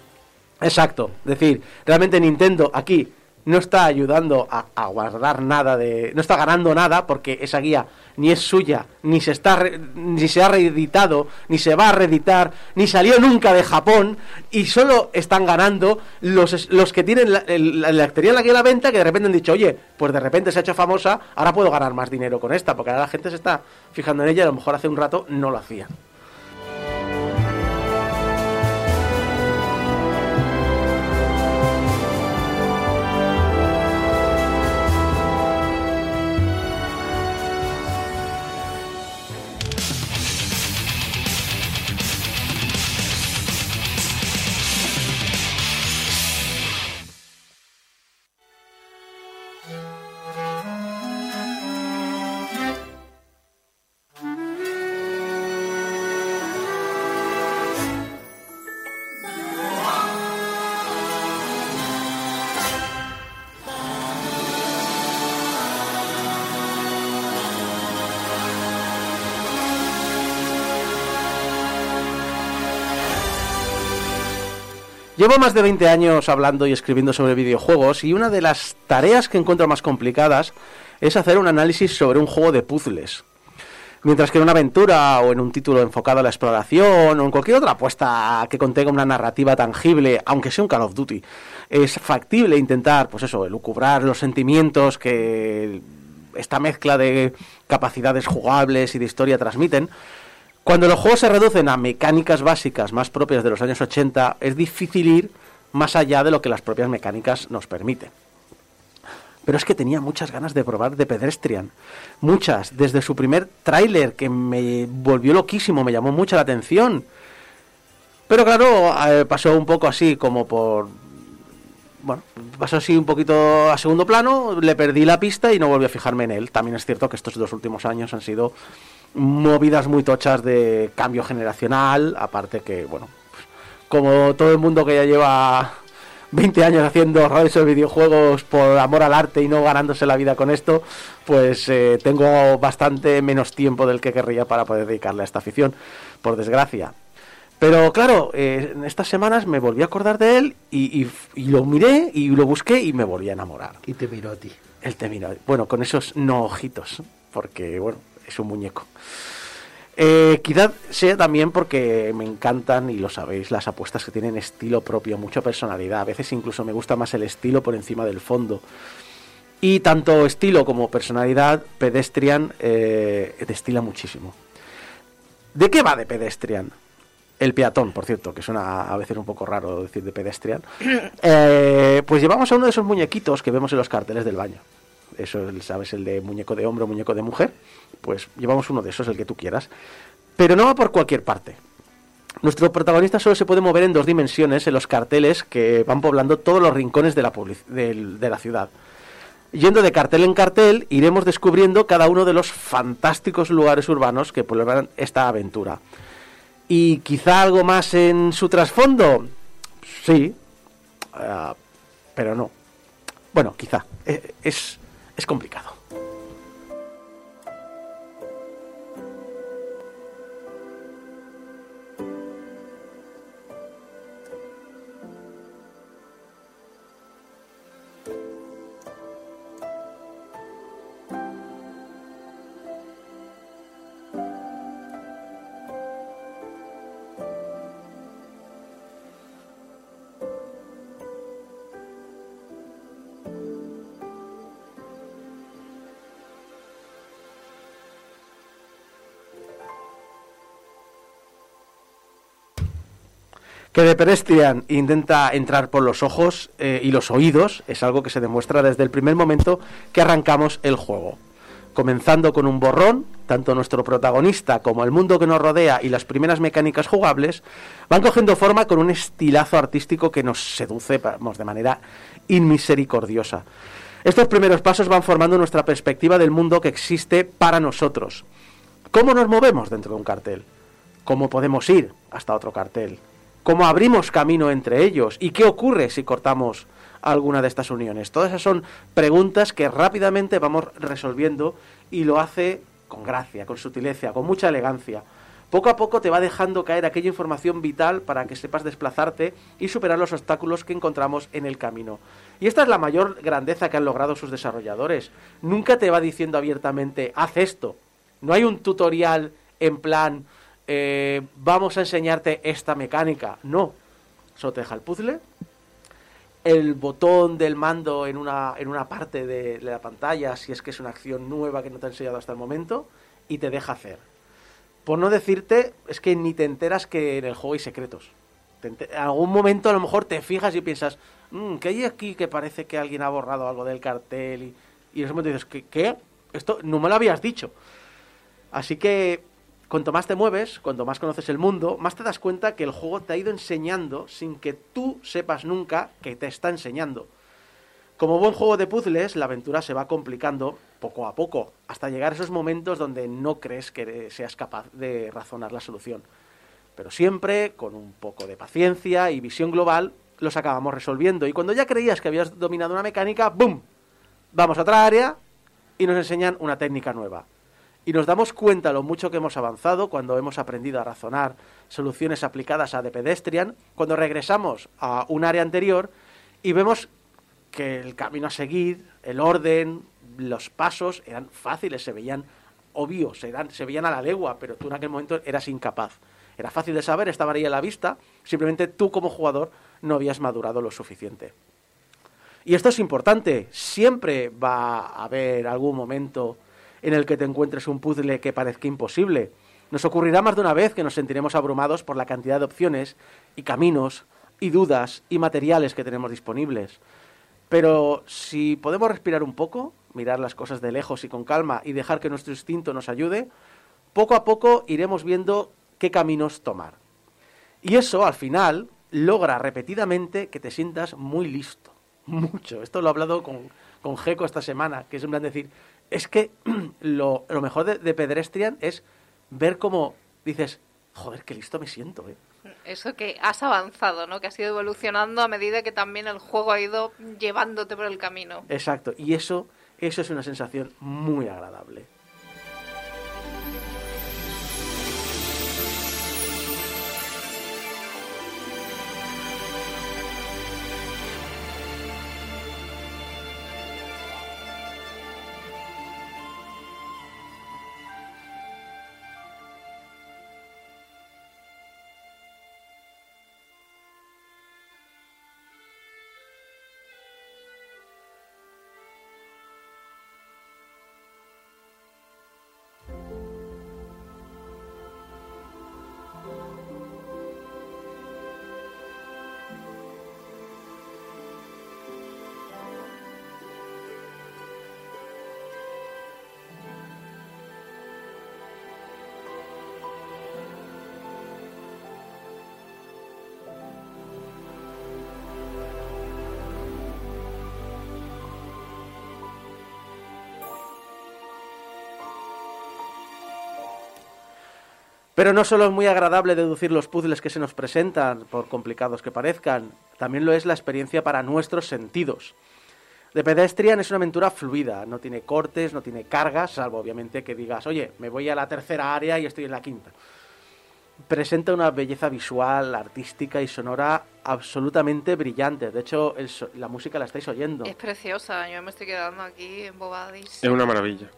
Exacto. Es decir, realmente Nintendo aquí no está ayudando a, guardar nada de. No está ganando nada porque esa guía ni es suya, ni se, está re- ni se ha reeditado, ni se va a reeditar, ni salió nunca de Japón y solo están ganando los, los que tienen la, la, tenían la guía la venta que de repente han dicho, oye, pues de repente se ha hecho famosa, ahora puedo ganar más dinero con esta, porque ahora la gente se está fijando en ella y a lo mejor hace un rato no lo hacían. Llevo más de 20 años hablando y escribiendo sobre videojuegos y una de las tareas que encuentro más complicadas es hacer un análisis sobre un juego de puzzles. Mientras que en una aventura o en un título enfocado a la exploración o en cualquier otra apuesta que contenga una narrativa tangible, aunque sea un Call of Duty, es factible intentar, pues eso, elucubrar los sentimientos que esta mezcla de capacidades jugables y de historia transmiten. Cuando los juegos se reducen a mecánicas básicas más propias de los años 80, es difícil ir más allá de lo que las propias mecánicas nos permiten. Pero es que tenía muchas ganas de probar The Pedestrian. Muchas. Desde su primer tráiler, que me volvió loquísimo, me llamó mucho la atención. Pero claro, eh, pasó un poco así como por... Bueno, pasó así un poquito a segundo plano, le perdí la pista y no volví a fijarme en él. También es cierto que estos dos últimos años han sido movidas muy tochas de cambio generacional, aparte que, bueno, como todo el mundo que ya lleva 20 años haciendo radios de videojuegos por amor al arte y no ganándose la vida con esto, pues eh, tengo bastante menos tiempo del que querría para poder dedicarle a esta afición, por desgracia. Pero claro, eh, en estas semanas me volví a acordar de él y, y- y lo miré y lo busqué y me volví a enamorar. Y te miró a ti. Él te mira, bueno, con esos no ojitos, porque bueno, es un muñeco. Eh, quizás sea también porque me encantan, y lo sabéis, las apuestas que tienen estilo propio, mucha personalidad. A veces incluso me gusta más el estilo por encima del fondo. Y tanto estilo como personalidad, Pedestrian eh, destila muchísimo. ¿De qué va de Pedestrian? El peatón, por cierto, que suena a veces un poco raro decir de pedestrian. Eh, pues llevamos a uno de esos muñequitos que vemos en los carteles del baño. Eso, ¿sabes? El de muñeco de hombre o muñeco de mujer. Pues llevamos uno de esos, el que tú quieras. Pero no va por cualquier parte. Nuestro protagonista solo se puede mover en dos dimensiones en los carteles que van poblando todos los rincones de la, de la ciudad. Yendo de cartel en cartel, iremos descubriendo cada uno de los fantásticos lugares urbanos que pueblan esta aventura. ¿Y quizá algo más en su trasfondo? Sí, Ah, pero no. Bueno, quizá. Eh, Es, es complicado. Que de Pedestrian intenta entrar por los ojos eh, y los oídos es algo que se demuestra desde el primer momento que arrancamos el juego. Comenzando con un borrón, tanto nuestro protagonista como el mundo que nos rodea y las primeras mecánicas jugables van cogiendo forma con un estilazo artístico que nos seduce de manera inmisericordiosa. Estos primeros pasos van formando nuestra perspectiva del mundo que existe para nosotros. ¿Cómo nos movemos dentro de un cartel? ¿Cómo podemos ir hasta otro cartel? ¿Cómo abrimos camino entre ellos? ¿Y qué ocurre si cortamos alguna de estas uniones? Todas esas son preguntas que rápidamente vamos resolviendo y lo hace con gracia, con sutileza, con mucha elegancia. Poco a poco te va dejando caer aquella información vital para que sepas desplazarte y superar los obstáculos que encontramos en el camino. Y esta es la mayor grandeza que han logrado sus desarrolladores. Nunca te va diciendo abiertamente, haz esto. No hay un tutorial en plan, eh, vamos a enseñarte esta mecánica. No. Solo te deja el puzzle, el botón del mando en una, en una parte de, la pantalla, si es que es una acción nueva que no te ha enseñado hasta el momento, y te deja hacer. Por no decirte, es que ni te enteras que en el juego hay secretos. En algún momento a lo mejor te fijas y piensas, "Mm, ¿qué hay aquí que parece que alguien ha borrado algo del cartel? Y, y en ese momento dices, ¿qué? ¿qué? Esto no me lo habías dicho. Así que cuanto más te mueves, cuanto más conoces el mundo, más te das cuenta que el juego te ha ido enseñando sin que tú sepas nunca que te está enseñando. Como buen juego de puzzles, la aventura se va complicando poco a poco, hasta llegar a esos momentos donde no crees que seas capaz de razonar la solución. Pero siempre, con un poco de paciencia y visión global, los acabamos resolviendo. Y cuando ya creías que habías dominado una mecánica, ¡boom! Vamos a otra área y nos enseñan una técnica nueva. Y nos damos cuenta lo mucho que hemos avanzado cuando hemos aprendido a razonar soluciones aplicadas a The Pedestrian, cuando regresamos a un área anterior y vemos que el camino a seguir, el orden, los pasos eran fáciles, se veían obvios, eran, se veían a la legua, pero tú en aquel momento eras incapaz. Era fácil de saber, estaba ahí a la vista, simplemente tú como jugador no habías madurado lo suficiente. Y esto es importante, siempre va a haber algún momento en el que te encuentres un puzzle que parezca imposible. Nos ocurrirá más de una vez que nos sentiremos abrumados por la cantidad de opciones y caminos y dudas y materiales que tenemos disponibles. Pero si podemos respirar un poco, mirar las cosas de lejos y con calma y dejar que nuestro instinto nos ayude, poco a poco iremos viendo qué caminos tomar. Y eso, al final, logra repetidamente que te sientas muy listo. Mucho. Esto lo he hablado con, con Geco esta semana, que es en plan decir, es que lo, lo mejor de, de Pedestrian es ver cómo dices, joder, qué listo me siento, ¿eh? Eso que has avanzado, ¿no? Que has ido evolucionando a medida que también el juego ha ido llevándote por el camino. Exacto. Y eso, eso es una sensación muy agradable. Pero no solo es muy agradable deducir los puzzles que se nos presentan, por complicados que parezcan, también lo es la experiencia para nuestros sentidos. The Pedestrian es una aventura fluida, no tiene cortes, no tiene cargas, salvo obviamente que digas, oye, me voy a la tercera área y estoy en la quinta. Presenta una belleza visual, artística y sonora absolutamente brillante. De hecho, el so- la música la estáis oyendo. Es preciosa, yo me estoy quedando aquí embobadísima. Es una maravilla.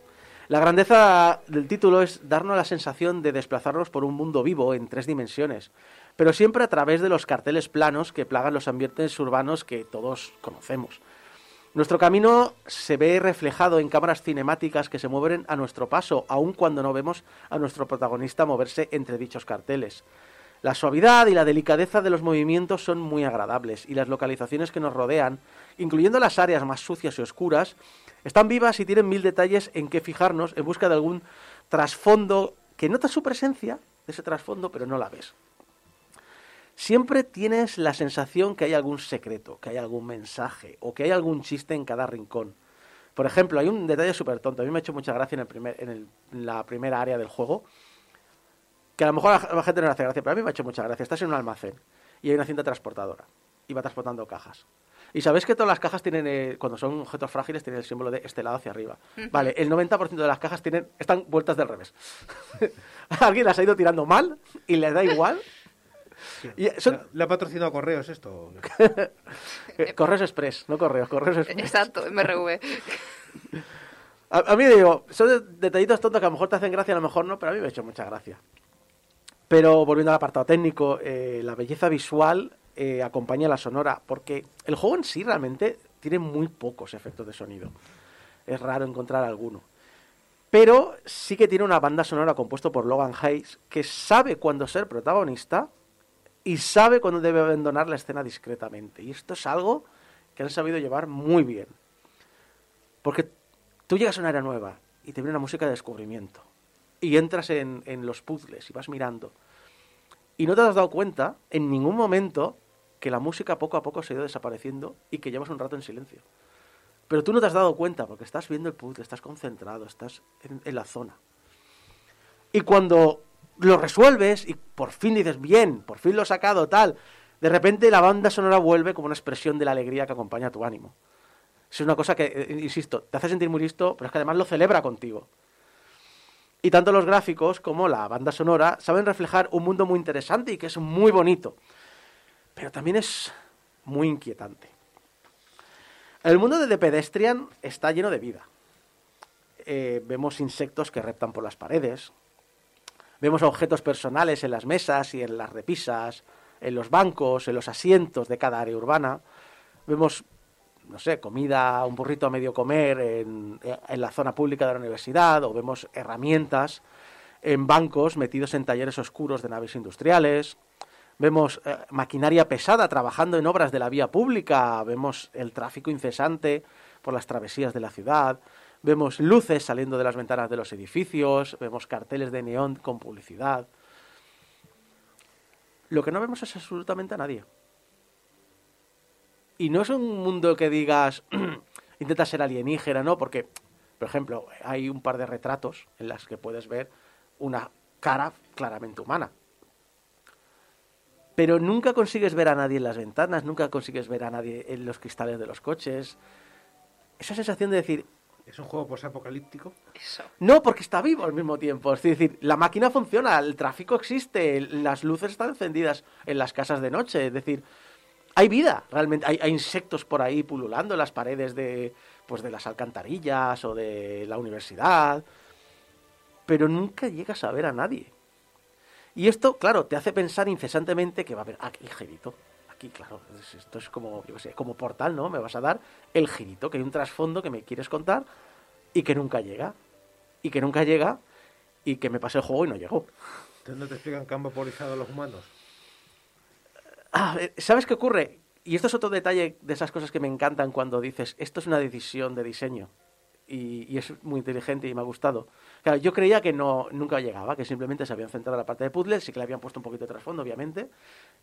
La grandeza del título es darnos la sensación de desplazarnos por un mundo vivo en tres dimensiones, pero siempre a través de los carteles planos que plagan los ambientes urbanos que todos conocemos. Nuestro camino se ve reflejado en cámaras cinemáticas que se mueven a nuestro paso, aun cuando no vemos a nuestro protagonista moverse entre dichos carteles. La suavidad y la delicadeza de los movimientos son muy agradables y las localizaciones que nos rodean, incluyendo las áreas más sucias y oscuras, están vivas y tienen mil detalles en que fijarnos en busca de algún trasfondo que nota su presencia de ese trasfondo, pero no la ves. Siempre tienes la sensación que hay algún secreto, que hay algún mensaje o que hay algún chiste en cada rincón. Por ejemplo, hay un detalle súper tonto. A mí me ha hecho mucha gracia en, el primer, en, el- en la primera área del juego. Que a lo mejor a la gente no le hace gracia, pero a mí me ha hecho mucha gracia. Estás en un almacén y hay una cinta transportadora y va transportando cajas. Y sabéis que todas las cajas tienen, eh, cuando son objetos frágiles, tienen el símbolo de este lado hacia arriba. Vale, el 90% de las cajas tienen, están vueltas del revés. Alguien las ha ido tirando mal y les da igual. Y son- ¿Le- ¿Le ha patrocinado correos esto? eh, correos express, no correos, correos express. Exacto, MRV. A, a mí digo, son de- detallitos tontos que a lo mejor te hacen gracia, a lo mejor no, pero a mí me ha hecho mucha gracia. Pero volviendo al apartado técnico, eh, la belleza visual eh, acompaña a la sonora, porque el juego en sí realmente tiene muy pocos efectos de sonido. Es raro encontrar alguno. Pero sí que tiene una banda sonora compuesta por Logan Hayes que sabe cuándo ser protagonista y sabe cuándo debe abandonar la escena discretamente. Y esto es algo que han sabido llevar muy bien. Porque tú llegas a un área nueva y te viene una música de descubrimiento. Y entras en, los puzzles y vas mirando. Y no te has dado cuenta en ningún momento que la música poco a poco se ha ido desapareciendo y que llevas un rato en silencio. Pero tú no te has dado cuenta porque estás viendo el puzzle, estás concentrado, estás en, en la zona. Y cuando lo resuelves y por fin dices, bien, por fin lo he sacado, tal, de repente la banda sonora vuelve como una expresión de la alegría que acompaña tu ánimo. Es una cosa que, eh, insisto, te hace sentir muy listo, pero es que además lo celebra contigo. Y tanto los gráficos como la banda sonora saben reflejar un mundo muy interesante y que es muy bonito. Pero también es muy inquietante. El mundo de The Pedestrian está lleno de vida. Eh, vemos insectos que reptan por las paredes. Vemos objetos personales en las mesas y en las repisas, en los bancos, en los asientos de cada área urbana. Vemos no sé, comida, un burrito a medio comer en, en la zona pública de la universidad, o vemos herramientas en bancos metidos en talleres oscuros de naves industriales, vemos eh, maquinaria pesada trabajando en obras de la vía pública, vemos el tráfico incesante por las travesías de la ciudad, vemos luces saliendo de las ventanas de los edificios, vemos carteles de neón con publicidad. Lo que no vemos es absolutamente a nadie. Y no es un mundo que digas, intenta ser alienígena, ¿no? Porque, por ejemplo, hay un par de retratos en las que puedes ver una cara claramente humana. Pero nunca consigues ver a nadie en las ventanas, nunca consigues ver a nadie en los cristales de los coches. Esa sensación de decir, ¿Es un juego posapocalíptico? Eso. no, porque está vivo al mismo tiempo. Es decir, la máquina funciona, el tráfico existe, las luces están encendidas en las casas de noche. Es decir, hay vida, realmente. Hay, insectos por ahí pululando en las paredes de, pues, de las alcantarillas o de la universidad. Pero nunca llegas a ver a nadie. Y esto, claro, te hace pensar incesantemente que va a haber aquí el girito. Aquí, claro, es- esto es como, yo sé, como portal, ¿no? Me vas a dar el girito, que hay un trasfondo que me quieres contar y que nunca llega. Y que nunca llega y que me pasé el juego y no llegó. Entonces no te explican que han vaporizado los humanos. Ah, eh, ¿Sabes qué ocurre? Y esto es otro detalle de esas cosas que me encantan cuando dices, esto es una decisión de diseño. Y, es muy inteligente y me ha gustado. Claro, yo creía que no, nunca llegaba, que simplemente se habían centrado en la parte de puzzles, sí que le habían puesto un poquito de trasfondo, obviamente,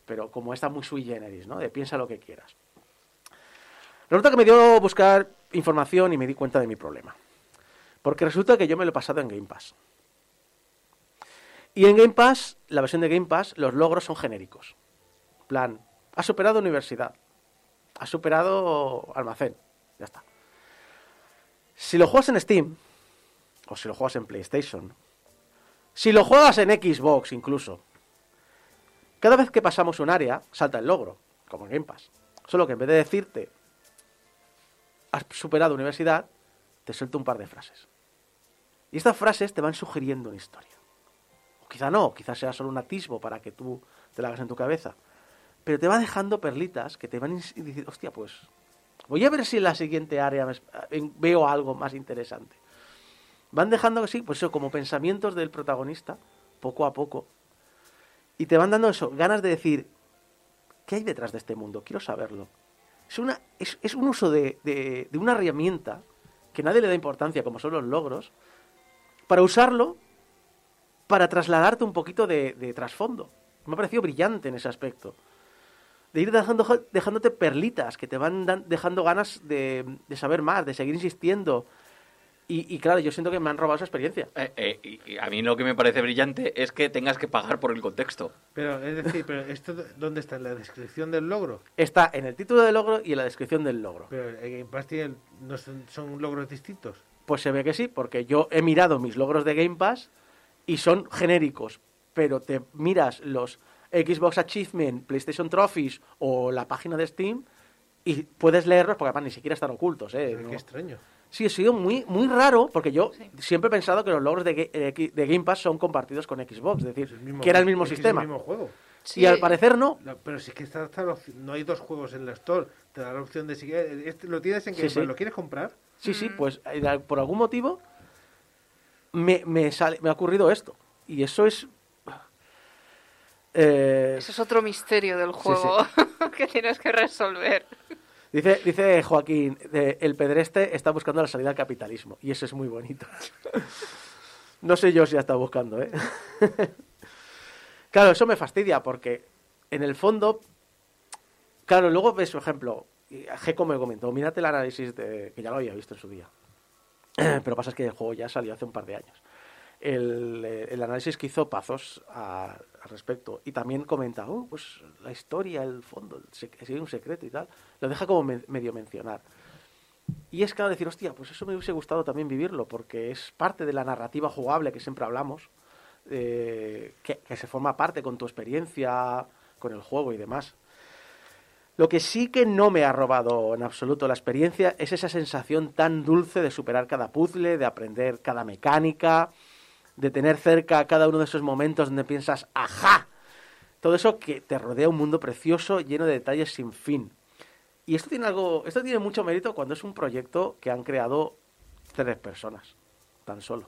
pero como está muy sui generis, ¿no? De piensa lo que quieras. Resulta que me dio buscar información y me di cuenta de mi problema. Porque resulta que yo me lo he pasado en Game Pass. Y en Game Pass, la versión de Game Pass, los logros son genéricos plan, has superado universidad, has superado almacén, ya está. Si lo juegas en Steam, o si lo juegas en PlayStation, si lo juegas en Xbox incluso, cada vez que pasamos un área, salta el logro, como en Game Pass. Solo que en vez de decirte, has superado universidad, te suelto un par de frases. Y estas frases te van sugiriendo una historia. O quizá no, quizás sea solo un atisbo para que tú te la hagas en tu cabeza pero te va dejando perlitas que te van y decir, hostia, pues voy a ver si en la siguiente área veo algo más interesante. Van dejando que sí, pues eso, como pensamientos del protagonista, poco a poco. Y te van dando eso, ganas de decir, ¿qué hay detrás de este mundo? Quiero saberlo. Es, una, es, un uso de, una herramienta que nadie le da importancia, como son los logros, para usarlo para trasladarte un poquito de trasfondo. Me ha parecido brillante en ese aspecto. De ir dejando, dejándote perlitas que te van dan- dejando ganas de, de saber más, de seguir insistiendo. Y, y claro, yo siento que me han robado esa experiencia. Eh, eh, y- a mí lo que me parece brillante es que tengas que pagar por el contexto. Pero, es decir, pero esto, ¿dónde está? ¿En la descripción del logro? Está en el título del logro y en la descripción del logro. Pero el Game Pass tiene, no son, son logros distintos. Pues se ve que sí, porque yo he mirado mis logros de Game Pass y son genéricos, pero te miras los Xbox Achievement, PlayStation Trophies o la página de Steam y puedes leerlos porque además ni siquiera están ocultos. ¿eh? No- Qué extraño. Sí, ha sido muy, muy raro porque yo Sí. siempre he pensado que los logros de, eh, de Game Pass son compartidos con Xbox, es decir, Es el mismo- que era el mismo es que es sistema. el mismo juego. Y al parecer no. No, pero si es que está, está la opción- no hay dos juegos en la Store. Te da la opción de si quieres- este, lo tienes en Sí, Game sí. Pass, ¿lo quieres comprar? Sí, sí, pues eh, por algún motivo me, me, sale, me ha ocurrido esto. Y eso es... eh, Ese es otro misterio del Sí, juego que tienes que resolver. Dice, dice Joaquín, de, el pedreste está buscando la salida al capitalismo. Y eso es muy bonito. no sé yo si la está buscando, ¿eh? claro, eso me fastidia porque en el fondo, claro, luego ves, por ejemplo, y a G como me comentó, mírate el análisis de, que ya lo había visto en su día. Pero pasa es que el juego ya salió hace un par de años. El, eh, el análisis que hizo Pazos a- al respecto. Y también comenta, oh, pues la historia, el fondo, hay un secreto y tal. Lo deja como me- medio mencionar. Y es claro decir, hostia, pues eso me hubiese gustado también vivirlo, porque es parte de la narrativa jugable que siempre hablamos, eh, que, que se forma parte con tu experiencia, con el juego y demás. Lo que sí que no me ha robado en absoluto la experiencia es esa sensación tan dulce de superar cada puzzle, de aprender cada mecánica, de tener cerca cada uno de esos momentos donde piensas, ¡ajá! Todo eso que te rodea un mundo precioso, lleno de detalles sin fin. Y esto tiene algo, esto tiene mucho mérito cuando es un proyecto que han creado tres personas, tan solo.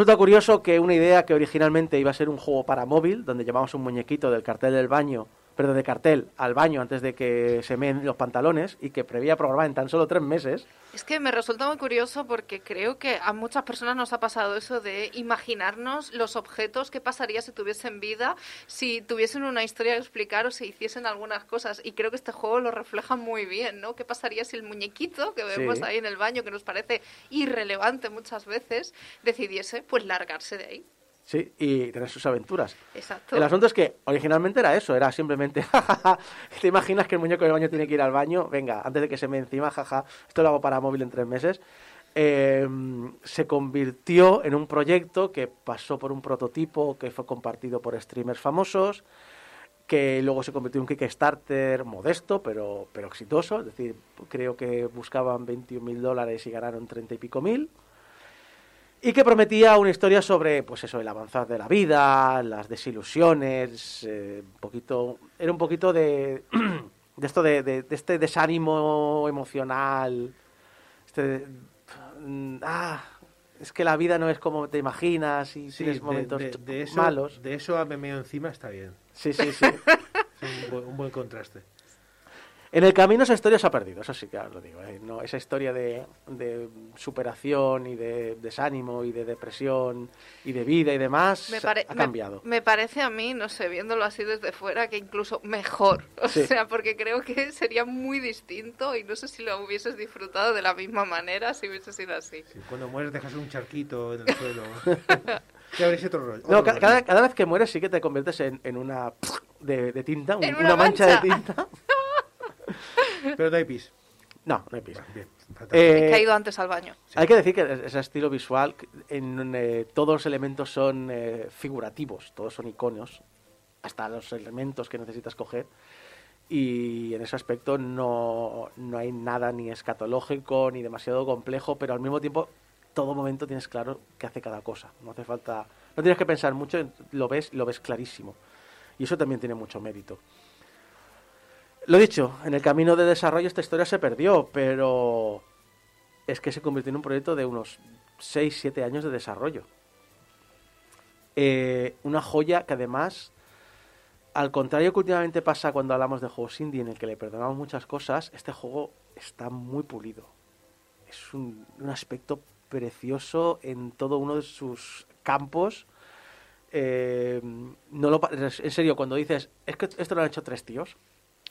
Resulta curioso que una idea que originalmente iba a ser un juego para móvil, donde llevamos un muñequito del cartel del baño, perdón, de cartel al baño antes de que se meen los pantalones y que prevía programar en tan solo tres meses, Es que me resulta muy curioso porque creo que a muchas personas nos ha pasado eso de imaginarnos los objetos, qué pasaría si tuviesen vida, si tuviesen una historia que explicar o si hiciesen algunas cosas. Y creo que este juego lo refleja muy bien, ¿no? ¿Qué pasaría si el muñequito que vemos Sí. ahí en el baño, que nos parece irrelevante muchas veces, decidiese pues largarse de ahí? Sí, y tener sus aventuras. Exacto. El asunto es que originalmente era eso, era simplemente, jajaja, ¿te imaginas que el muñeco del baño tiene que ir al baño? Venga, antes de que se me encima, jaja, esto lo hago para móvil en tres meses. Eh, se convirtió en un proyecto que pasó por un prototipo que fue compartido por streamers famosos, que luego se convirtió en un Kickstarter modesto, pero, pero exitoso, es decir, creo que buscaban 21 mil dólares y ganaron 30 y pico mil y que prometía una historia sobre pues eso el avanzar de la vida las desilusiones eh, un poquito era un poquito de de esto de, de- de este desánimo emocional este mm, ah es que la vida no es como te imaginas y Sí, tienes momentos eso, malos De eso a memeo encima está bien. sí sí sí Es un buen, un buen contraste. En el camino esa historia se ha perdido, eso sí que os lo digo. ¿eh? No, esa historia de, de superación y de desánimo y de depresión y de vida y demás Me, se- pare- ha cambiado. me parece a mí, no sé, viéndolo así desde fuera, que incluso mejor. O Sí. sea, porque creo que sería muy distinto y no sé si lo hubieses disfrutado de la misma manera si hubiese sido así. Sí, cuando mueres dejas un charquito en el suelo. otro rollo. No, otro cada, cada vez que mueres sí que te conviertes en, en una de, de tinta, un- En una, una mancha, mancha. de tinta. Pero no hay pis. No, no hay pis. Bien. Eh, He caído antes al baño. Hay que decir que ese estilo visual, en, eh, todos los elementos son eh, figurativos, todos son iconos, hasta los elementos que necesitas coger. Y en ese aspecto no, no hay nada ni escatológico ni demasiado complejo, pero al mismo tiempo, todo momento tienes claro qué hace cada cosa. No hace falta, no tienes que pensar mucho, lo ves, lo ves clarísimo. Y eso también tiene mucho mérito. Lo dicho, en el camino de desarrollo esta historia se perdió, pero es que se convirtió en un proyecto de unos 6-7 años de desarrollo. Eh, una joya que además, al contrario que últimamente pasa cuando hablamos de juegos indie en el que le perdonamos muchas cosas, este juego está muy pulido. Es un, aspecto precioso en todo uno de sus campos. Eh, no lo, en serio, cuando dices, es que esto lo han hecho tres tíos.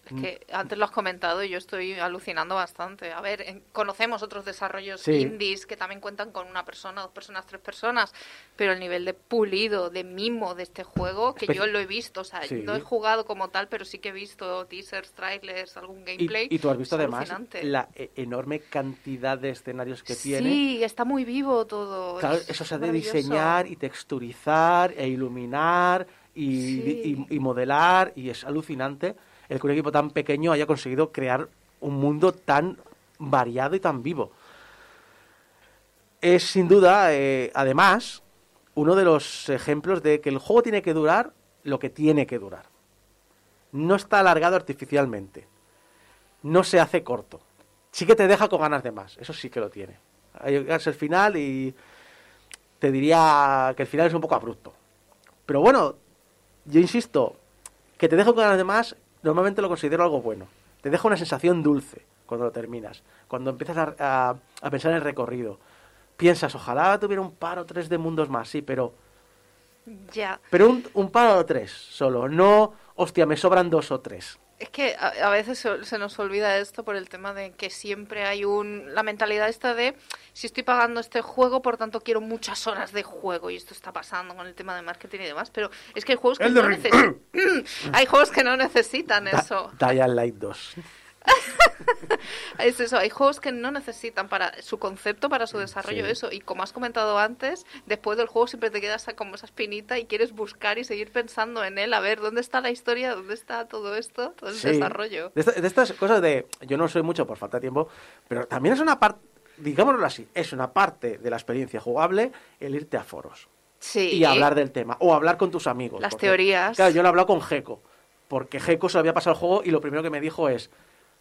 Es que antes lo has comentado y yo estoy alucinando bastante. A ver, en- conocemos otros desarrollos Sí. indies que también cuentan con una persona, dos personas, tres personas, pero el nivel de pulido, de mimo de este juego, que Espe- yo lo he visto, o sea, Sí. no he jugado como tal, pero sí que he visto teasers, trailers, algún gameplay. y tú has visto Es además alucinante. la e- enorme cantidad de escenarios que tiene. Sí, está muy vivo todo. Claro, es eso se ha de diseñar y texturizar e iluminar y, Sí. y- y modelar y es alucinante el que un equipo tan pequeño haya conseguido crear un mundo tan variado y tan vivo. Es sin duda, eh, además, uno de los ejemplos de que el juego tiene que durar lo que tiene que durar. No está alargado artificialmente. No se hace corto. Sí que te deja con ganas de más. Eso sí que lo tiene. Llegas al final y te diría que el final es un poco abrupto. Pero bueno, yo insisto, que te dejo con ganas de más, normalmente lo considero algo bueno. Te deja una sensación dulce cuando lo terminas, cuando empiezas a, a- a pensar en el recorrido. Piensas, ojalá tuviera un par o tres de mundos más, sí, pero, Ya. pero un, un par o tres solo, no, hostia, me sobran dos o tres. Es que a, a veces se, se nos olvida esto por el tema de que siempre hay un la mentalidad esta de si estoy pagando este juego, por tanto quiero muchas horas de juego y esto está pasando con el tema de marketing y demás, pero es que hay juegos que Elden no necesitan hay juegos que no necesitan Da- eso. Dying Light 2. Es eso, hay juegos que no necesitan para su concepto, para su desarrollo, Sí. eso. Y como has comentado antes, después del juego siempre te quedas como esa espinita y quieres buscar y seguir pensando en él, a ver dónde está la historia, dónde está todo esto, todo el Sí. desarrollo. De, esta- de estas cosas de. Yo no soy mucho por falta de tiempo, pero también es una parte. Digámoslo así, es una parte de la experiencia jugable el irte a foros Sí. y hablar del tema o hablar con tus amigos. Las porque, teorías. Claro, yo lo he hablado con Geco, porque Geco se lo había pasado el juego y lo primero que me dijo es: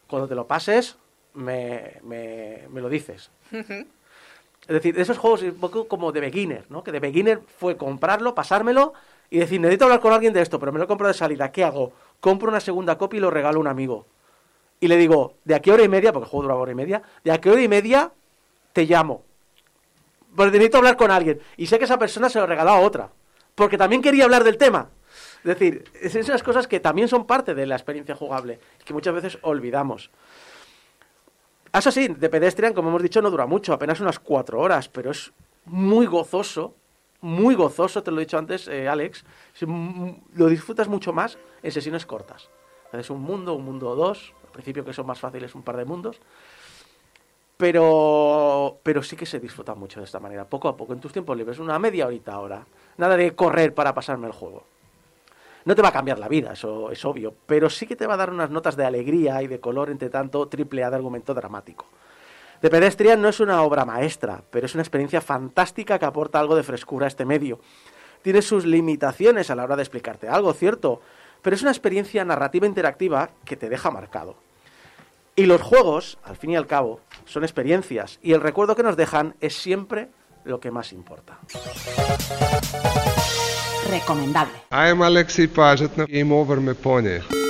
cuando te lo pases, me, me, lo dices. Es decir, de esos juegos un poco como de beginner, ¿no? Que de beginner fue comprarlo, pasármelo y decir, necesito hablar con alguien de esto, pero me lo compro de salida. ¿Qué hago? Compro una segunda copia y lo regalo a un amigo. Y le digo, de aquí a hora y media, porque el juego dura hora y media, de aquí a hora y media te llamo. Porque necesito hablar con alguien. Y sé que esa persona se lo regaló a otra. Porque también quería hablar del tema. Es decir, es esas cosas que también son parte de la experiencia jugable, que muchas veces olvidamos. Eso sí, de Pedestrian, como hemos dicho, no dura mucho, apenas unas cuatro horas, pero es muy gozoso, muy gozoso, te lo he dicho antes, eh, Alex. Lo disfrutas mucho más en sesiones cortas. Es un mundo, un mundo o dos, al principio que son más fáciles un par de mundos, pero, pero sí que se disfruta mucho de esta manera, poco a poco, en tus tiempos libres, una media horita ahora. Nada de correr para pasarme el juego. No te va a cambiar la vida, eso es obvio, pero sí que te va a dar unas notas de alegría y de color, entre tanto, triple A de argumento dramático. The Pedestrian no es una obra maestra, pero es una experiencia fantástica que aporta algo de frescura a este medio. Tiene sus limitaciones a la hora de explicarte algo, cierto, pero es una experiencia narrativa interactiva que te deja marcado. Y los juegos, al fin y al cabo, son experiencias, y el recuerdo que nos dejan es siempre lo que más importa. Recomendable. I'm Alexei Game Over.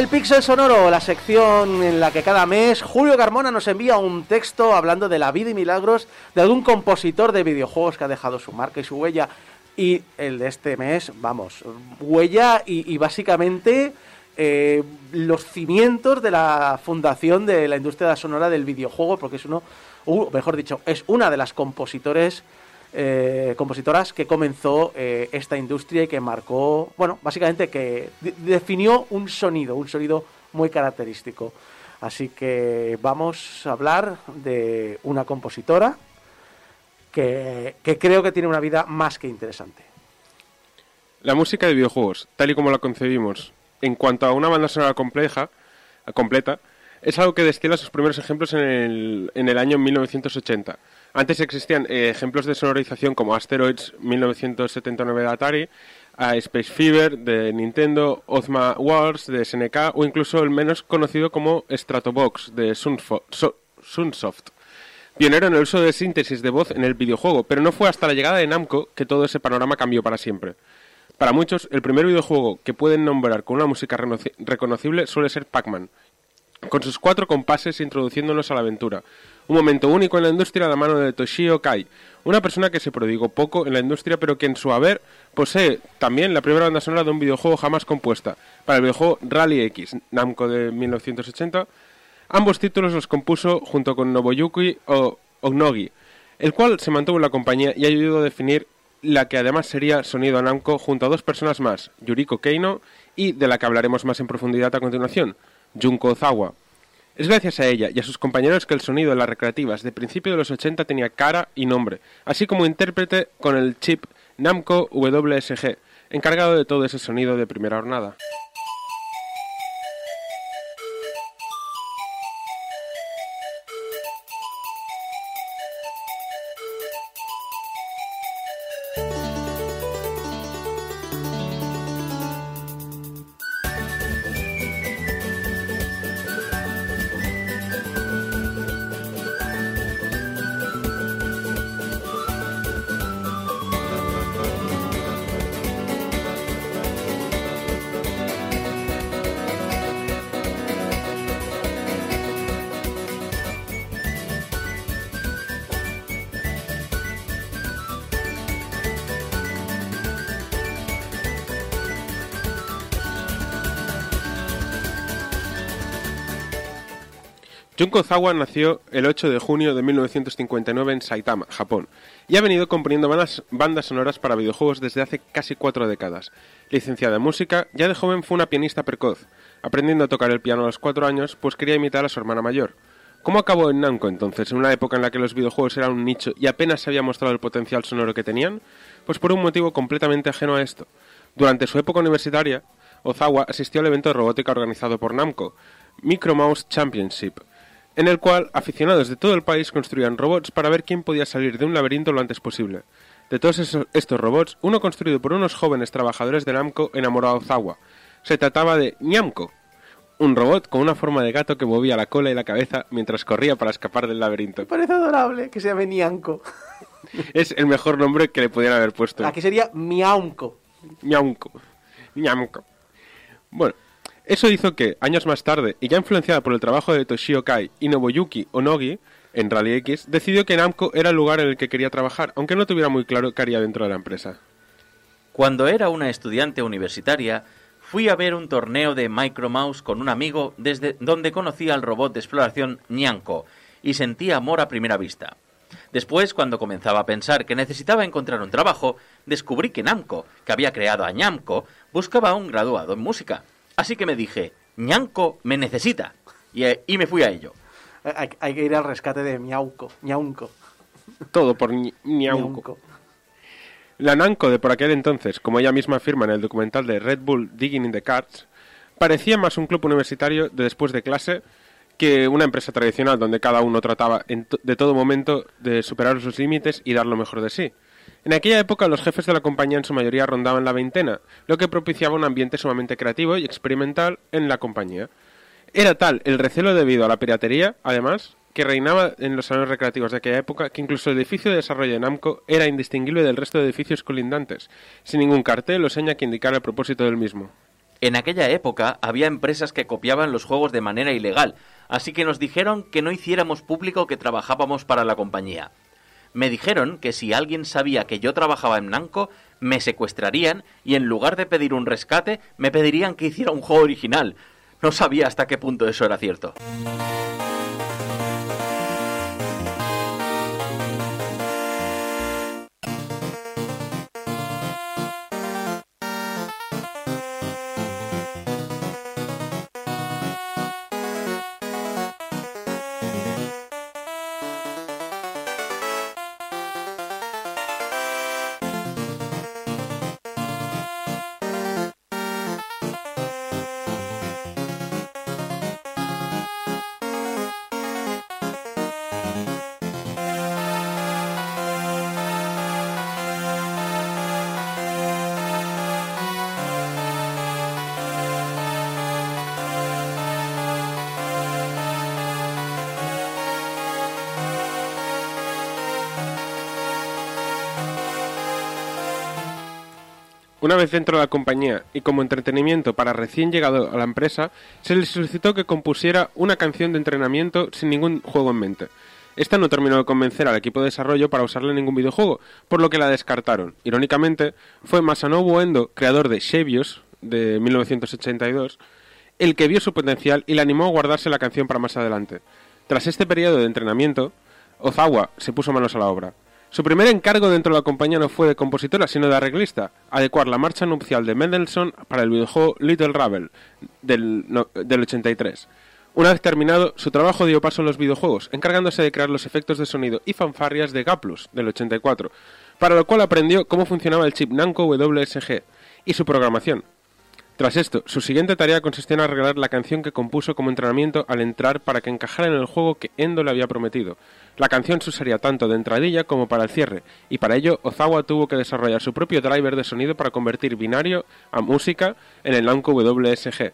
El Pixel Sonoro, la sección en la que cada mes Julio Carmona nos envía un texto hablando de la vida y milagros de algún compositor de videojuegos que ha dejado su marca y su huella. Y el de este mes, vamos, huella y, básicamente eh, los cimientos de la fundación de la industria sonora del videojuego, porque es uno, uh, mejor dicho, es una de las compositores eh, compositoras que comenzó eh, esta industria y que marcó, bueno, básicamente que de- definió un sonido, un sonido muy característico. Así que vamos a hablar de una compositora que, que creo que tiene una vida más que interesante. La música de videojuegos, tal y como la concebimos, en cuanto a una banda sonora compleja, completa, es algo que destila sus primeros ejemplos en el, en el año 1980. Antes existían eh, ejemplos de sonorización como Asteroids 1979 de Atari, a Space Fever de Nintendo, Ozma Wars de SNK o incluso el menos conocido como Stratobox de Sunsoft. Pionero en el uso de síntesis de voz en el videojuego, pero no fue hasta la llegada de Namco que todo ese panorama cambió para siempre. Para muchos, el primer videojuego que pueden nombrar con una música reconocible suele ser Pac-Man, con sus cuatro compases introduciéndonos a la aventura. Un momento único en la industria a la mano de Toshio Kai, una persona que se prodigó poco en la industria pero que en su haber posee también la primera banda sonora de un videojuego jamás compuesta, para el videojuego Rally X, Namco de 1980. Ambos títulos los compuso junto con Nobuyuki o Onogi, el cual se mantuvo en la compañía y ayudó a definir la que además sería sonido Namco junto a dos personas más, Yuriko Keino y de la que hablaremos más en profundidad a continuación, Junko Ozawa. Es gracias a ella y a sus compañeros que el sonido de las recreativas de principio de los 80 tenía cara y nombre, así como intérprete con el chip Namco WSG, encargado de todo ese sonido de primera jornada. Junko Ozawa nació el 8 de junio de 1959 en Saitama, Japón, y ha venido componiendo bandas, bandas sonoras para videojuegos desde hace casi cuatro décadas. Licenciada en música, ya de joven fue una pianista precoz, aprendiendo a tocar el piano a los cuatro años, pues quería imitar a su hermana mayor. ¿Cómo acabó en Namco entonces, en una época en la que los videojuegos eran un nicho y apenas se había mostrado el potencial sonoro que tenían? Pues por un motivo completamente ajeno a esto. Durante su época universitaria, Ozawa asistió al evento de robótica organizado por Namco, Micro Mouse Championship, en el cual aficionados de todo el país construían robots para ver quién podía salir de un laberinto lo antes posible. De todos esos- estos robots, uno construido por unos jóvenes trabajadores de Namco enamoró a Ozawa. Se trataba de Ñamco, un robot con una forma de gato que movía la cola y la cabeza mientras corría para escapar del laberinto. Parece adorable que se llame Nianco. Es el mejor nombre que le podían haber puesto. Aquí sería Miaunco. Ñamco. Ñamco. Bueno, eso hizo que, años más tarde, y ya influenciada por el trabajo de Toshio Kai y Nobuyuki Onogi en Rally X, decidió que Namco era el lugar en el que quería trabajar, aunque no tuviera muy claro qué haría dentro de la empresa. Cuando era una estudiante universitaria, fui a ver un torneo de Micromouse con un amigo desde donde conocí al robot de exploración Ñanco y sentí amor a primera vista. Después, cuando comenzaba a pensar que necesitaba encontrar un trabajo, descubrí que Namco, que había creado a Ñamco, buscaba a un graduado en música. Así que me dije, Ñanco me necesita. Y, eh, y me fui a ello. Eh, Hay, hay que ir al rescate de Miauco. Ñaunco. Todo por Ñamco. La Namco de por aquel entonces, como ella misma afirma en el documental de Red Bull Digging in the Cards, parecía más un club universitario de después de clase que una empresa tradicional donde cada uno trataba en to- de todo momento de superar sus límites y dar lo mejor de sí. En aquella época los jefes de la compañía en su mayoría rondaban la veintena, lo que propiciaba un ambiente sumamente creativo y experimental en la compañía. Era tal el recelo debido a la piratería, además, que reinaba en los salones recreativos de aquella época que incluso el edificio de desarrollo de Namco era indistinguible del resto de edificios colindantes, sin ningún cartel o seña que indicara el propósito del mismo. En aquella época había empresas que copiaban los juegos de manera ilegal, así que nos dijeron que no hiciéramos público que trabajábamos para la compañía. Me dijeron que si alguien sabía que yo trabajaba en Namco, me secuestrarían y en lugar de pedir un rescate, me pedirían que hiciera un juego original. No sabía hasta qué punto eso era cierto. Una vez dentro de la compañía y como entretenimiento para recién llegado a la empresa, se le solicitó que compusiera una canción de entrenamiento sin ningún juego en mente. Esta no terminó de convencer al equipo de desarrollo para usarla en ningún videojuego, por lo que la descartaron. Irónicamente, fue Masanobu Endo, creador de Shebios, de 1982, el que vio su potencial y le animó a guardarse la canción para más adelante. Tras este periodo de entrenamiento, Ozawa se puso manos a la obra. Su primer encargo dentro de la compañía no fue de compositora, sino de arreglista, adecuar la marcha nupcial de Mendelssohn para el videojuego Little Ravel del, no- del 83. Una vez terminado, su trabajo dio paso a los videojuegos, encargándose de crear los efectos de sonido y fanfarrias de Gaplus del 84, para lo cual aprendió cómo funcionaba el chip Namco WSG y su programación. Tras esto, su siguiente tarea consistía en arreglar la canción que compuso como entrenamiento al entrar para que encajara en el juego que Endo le había prometido. La canción se usaría tanto de entradilla como para el cierre, y para ello Ozawa tuvo que desarrollar su propio driver de sonido para convertir binario a música en el Namco WSG.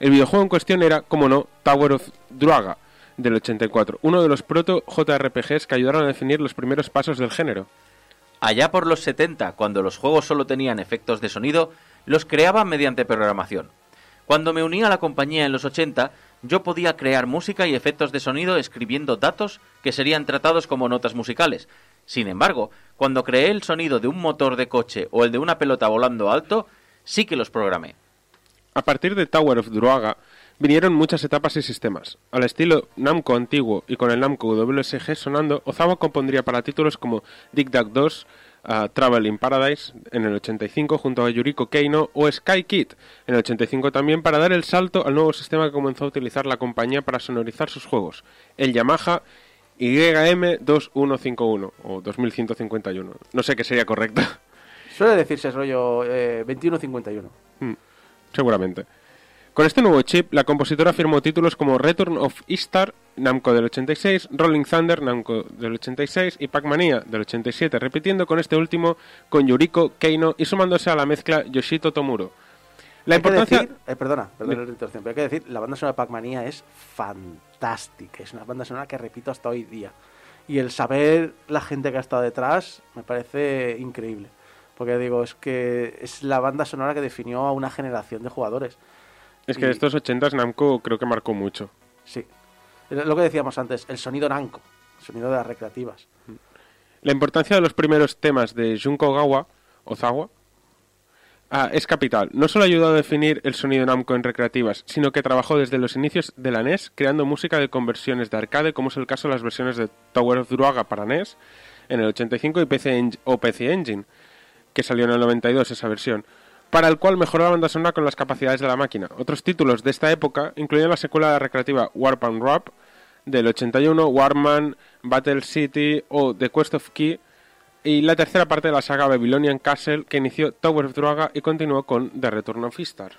El videojuego en cuestión era, como no, Tower of Druaga, del 84, uno de los proto JRPGs que ayudaron a definir los primeros pasos del género. Allá por los 70, cuando los juegos solo tenían efectos de sonido, los creaba mediante programación. Cuando me uní a la compañía en los 80, yo podía crear música y efectos de sonido escribiendo datos que serían tratados como notas musicales. Sin embargo, cuando creé el sonido de un motor de coche o el de una pelota volando alto, sí que los programé. A partir de Tower of Druaga vinieron muchas etapas y sistemas. Al estilo Namco antiguo y con el Namco WSG sonando, Ozawa compondría para títulos como Dig Dug 2, uh, Travel in Paradise en el 85 junto a Yuriko Keino o Sky Kid en el 85 también para dar el salto al nuevo sistema que comenzó a utilizar la compañía para sonorizar sus juegos, el Yamaha YM2151 o 2151. No sé qué sería correcto. Suele decirse rollo eh, 2151. Mm, seguramente. Con este nuevo chip, la compositora firmó títulos como Return of Istar, Namco del 86, Rolling Thunder, Namco del 86 y Pac-Mania del 87, repitiendo con este último con Yuriko Keino y sumándose a la mezcla Yoshito Tomuro. La Hay que importancia... decir- eh, perdona, perdona la interrupción, pero hay que decir, la banda sonora de Pac-Mania es fantástica. Es una banda sonora que repito hasta hoy día. Y el saber la gente que ha estado detrás me parece increíble. Porque digo, es que es la banda sonora que definió a una generación de jugadores. Es que y- estos 80 Namco creo que marcó mucho. Sí. Lo que decíamos antes, el sonido Nanco, el sonido de las recreativas. La importancia de los primeros temas de Junko Gawa, Ozawa, ah, es capital. No solo ayudó a definir el sonido Namco en recreativas, sino que trabajó desde los inicios de la NES creando música de conversiones de arcade, como es el caso de las versiones de Tower of Druaga para NES en el 85 y PC o PC Engine, que salió en el 92 esa versión, para el cual mejoró la banda sonora con las capacidades de la máquina. Otros títulos de esta época incluían la secuela de recreativa Warp and Rap del 81, Warman, Battle City o The Quest of Key y la tercera parte de la saga Babylonian Castle que inició Tower of Druaga y continuó con The Return of Istar.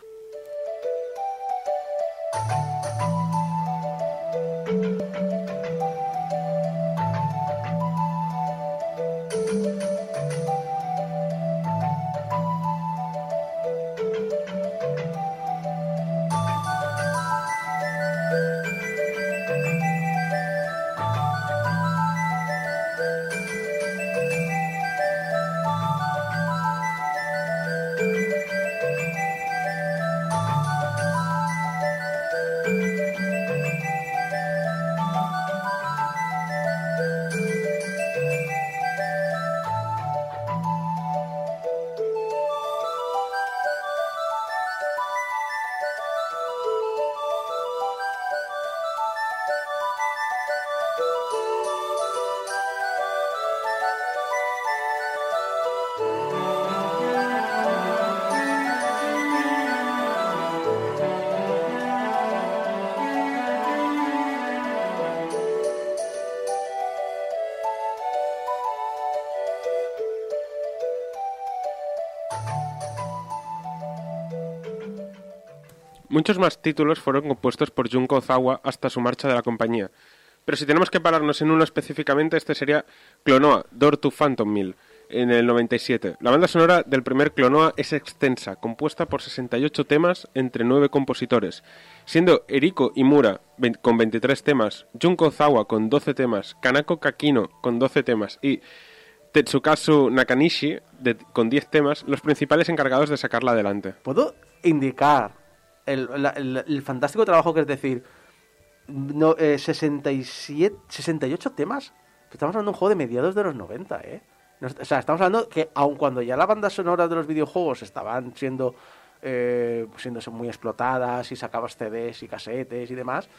Muchos más títulos fueron compuestos por Junko Ozawa hasta su marcha de la compañía. Pero si tenemos que pararnos en uno específicamente, este sería Clonoa, Door to Phantom Mill, en el 97. La banda sonora del primer Clonoa es extensa, compuesta por 68 temas entre nueve compositores, siendo Eriko Imura con 23 temas, Junko Ozawa con 12 temas, Kanako Kakino con 12 temas y Tetsukazu Nakanishi con 10 temas, los principales encargados de sacarla adelante. ¿Puedo indicar el, el- fantástico trabajo que es decir, no, eh, 67, 68 temas? Estamos hablando de un juego de mediados de los 90, ¿eh? O sea, estamos hablando que aun cuando ya las bandas sonoras de los videojuegos estaban siendo, eh, siendo muy explotadas y sacabas CDs y casetes y demás,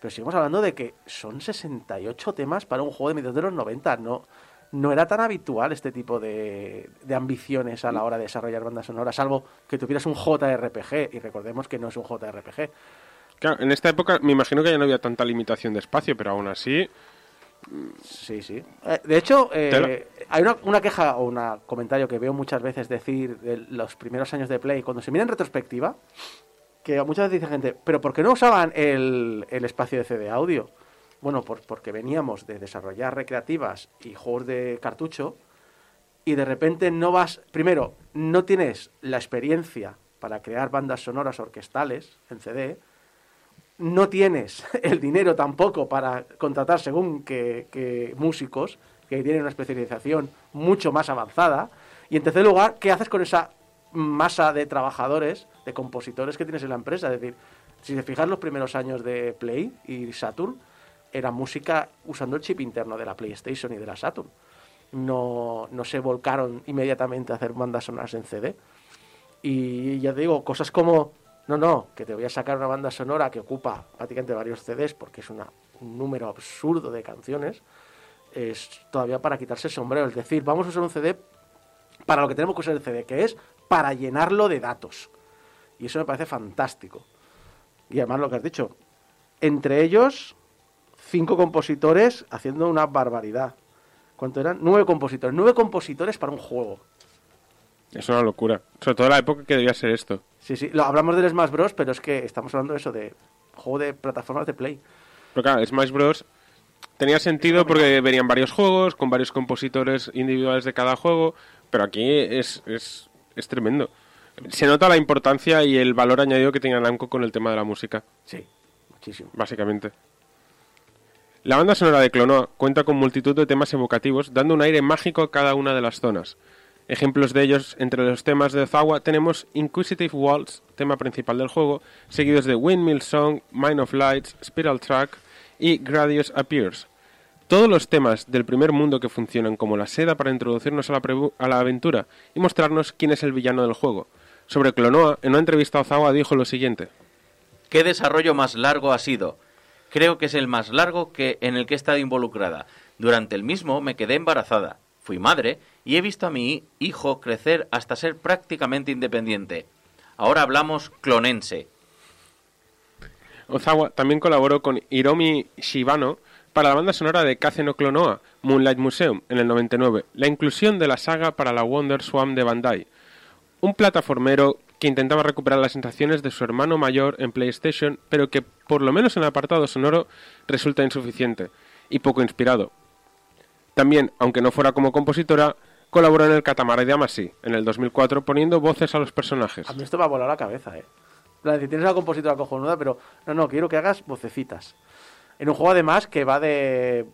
pero seguimos hablando de que son 68 temas para un juego de mediados de los 90, no... No era tan habitual este tipo de, de ambiciones a la hora de desarrollar bandas sonoras, salvo que tuvieras un JRPG, y recordemos que no es un JRPG. Claro, en esta época me imagino que ya no había tanta limitación de espacio, pero aún así, Sí, sí. Eh, de hecho, eh, hay una, una queja o un comentario que veo muchas veces decir de los primeros años de Play, cuando se mira en retrospectiva, que muchas veces dice gente, pero ¿por qué no usaban el, el espacio de CD audio? Bueno, por- porque veníamos de desarrollar recreativas y juegos de cartucho y de repente no vas, primero, no tienes la experiencia para crear bandas sonoras orquestales en CD, no tienes el dinero tampoco para contratar según que, que músicos que tienen una especialización mucho más avanzada. Y en tercer lugar, ¿qué haces con esa masa de trabajadores, de compositores que tienes en la empresa? Es decir, si te fijas los primeros años de Play y Saturn, era música usando el chip interno de la PlayStation y de la Saturn. No, no se volcaron inmediatamente a hacer bandas sonoras en CD. Y ya te digo, cosas como, no, no, que te voy a sacar una banda sonora que ocupa prácticamente varios CDs porque es una- un número absurdo de canciones, es todavía para quitarse el sombrero. Es decir, vamos a usar un CD para lo que tenemos que usar el CD, que es para llenarlo de datos. Y eso me parece fantástico. Y además lo que has dicho, entre ellos, cinco compositores haciendo una barbaridad. ¿Cuánto eran? Nueve compositores. Nueve compositores para un juego. es una locura. Sobre todo en la época que debía ser esto. Sí, sí, lo, hablamos del Smash Bros, pero es que estamos hablando de eso, de juego de plataformas de Play. Pero claro, Smash Bros. tenía sentido porque venían varios juegos con varios compositores individuales de cada juego, pero aquí es, es, es tremendo. Se nota la importancia y el valor añadido que tenía Namco con el tema de la música, Sí, muchísimo. básicamente. La banda sonora de Clonoa cuenta con multitud de temas evocativos, dando un aire mágico a cada una de las zonas. Ejemplos de ellos, entre los temas de Ozawa, tenemos Inquisitive Waltz, tema principal del juego, seguidos de Windmill Song, Mine of Lights, Spiral Track y Gradius Appears. Todos los temas del primer mundo que funcionan como la seda para introducirnos a la, a aventura y mostrarnos quién es el villano del juego. Sobre Clonoa, en una entrevista Ozawa dijo lo siguiente. ¿Qué desarrollo más largo ha sido? Creo que es el más largo que en el que he estado involucrada. Durante el mismo me quedé embarazada, fui madre y he visto a mi hijo crecer hasta ser prácticamente independiente. Ahora hablamos clonense. Ozawa también colaboró con Hiromi Shibano para la banda sonora de Kaze no Clonoa, Moonlight Museum, en el 99, la inclusión de la saga para la Wonder Swan de Bandai, un plataformero que intentaba recuperar las sensaciones de su hermano mayor en PlayStation, pero que, por lo menos en el apartado sonoro, resulta insuficiente y poco inspirado. También, aunque no fuera como compositora, colaboró en el Katamari Damacy, en el 2004, poniendo voces a los personajes. A mí esto me ha volado la cabeza, ¿eh? La de tienes una compositora cojonuda, pero no, no, quiero que hagas vocecitas. En un juego además que va de...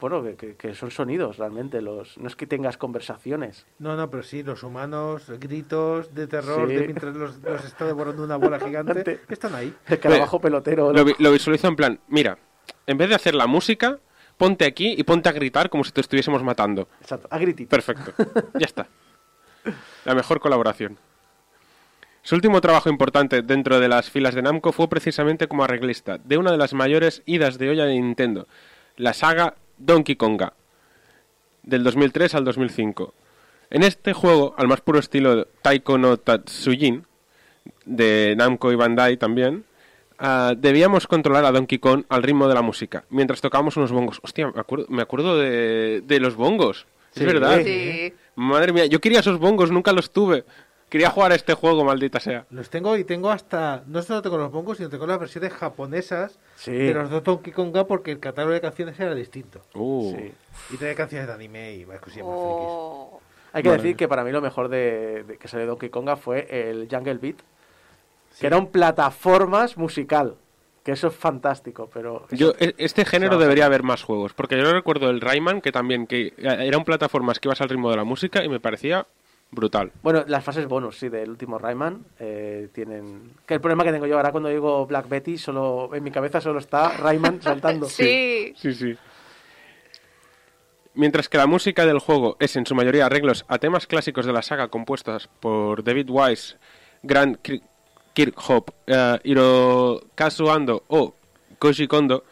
Bueno, que, que- son sonidos realmente, los no es que tengas conversaciones. No, no, pero sí, los humanos, gritos de terror Sí. de mientras los, los está devorando una bola gigante, están ahí. El carabajo pelotero. Lo, vi- lo visualizo en plan, mira, en vez de hacer la música, ponte aquí y ponte a gritar como si te estuviésemos matando. Exacto, a gritito. Perfecto. Ya está. La mejor colaboración. Su último trabajo importante dentro de las filas de Namco fue precisamente como arreglista de una de las mayores idas de olla de Nintendo, la saga Donkey Konga, del 2003 al 2005. En este juego, al más puro estilo Taiko no Tatsujin, de Namco y Bandai también, ah, debíamos controlar a Donkey Kong al ritmo de la música, mientras tocábamos unos bongos. Hostia, me acuerdo, me acuerdo de, de los bongos. Sí. es verdad. Sí. Madre mía, yo quería esos bongos, nunca los tuve. Quería jugar a este juego, maldita sea. Los tengo y tengo hasta. No solo tengo los bongos, sino tengo las versiones japonesas Sí. de los dos Donkey Konga porque el catálogo de canciones era distinto. Uh. Sí. Y tenía canciones de anime y varias cosillas más Oh. Hay que decir que para mí lo mejor de, de que salió de Donkey Konga fue el Jungle Beat, que era un plataformas musical, que eso es fantástico, pero... Yo, eso- e- este género sea, debería haber más juegos, porque yo recuerdo el Rayman, que también que era un plataformas que ibas al ritmo de la música y me parecía brutal. Bueno, las fases bonus, sí, del último Rayman eh, tienen... Que el problema que tengo yo ahora cuando digo Black Betty, solo en mi cabeza solo está Rayman saltando. Sí. Sí, sí. Mientras que la música del juego es en su mayoría arreglos a temas clásicos de la saga compuestas por David Wise, Grant Kir- Kirkhope, eh, Hirokazu Ando o Koji Kondo,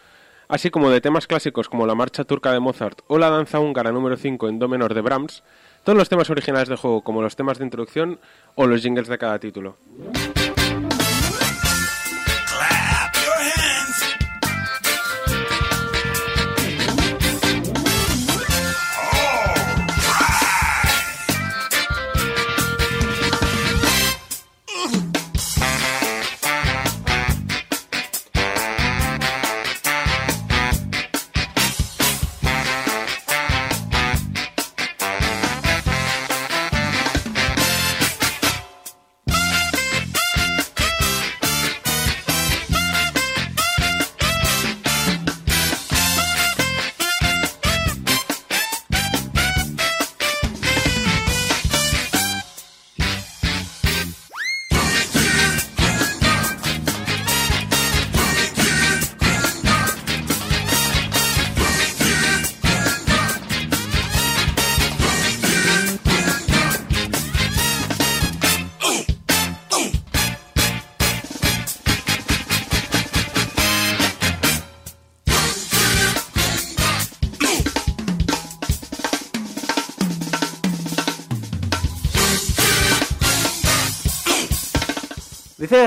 así como de temas clásicos como la marcha turca de Mozart o la danza húngara número 5 en do menor de Brahms, todos los temas originales del juego como los temas de introducción o los jingles de cada título.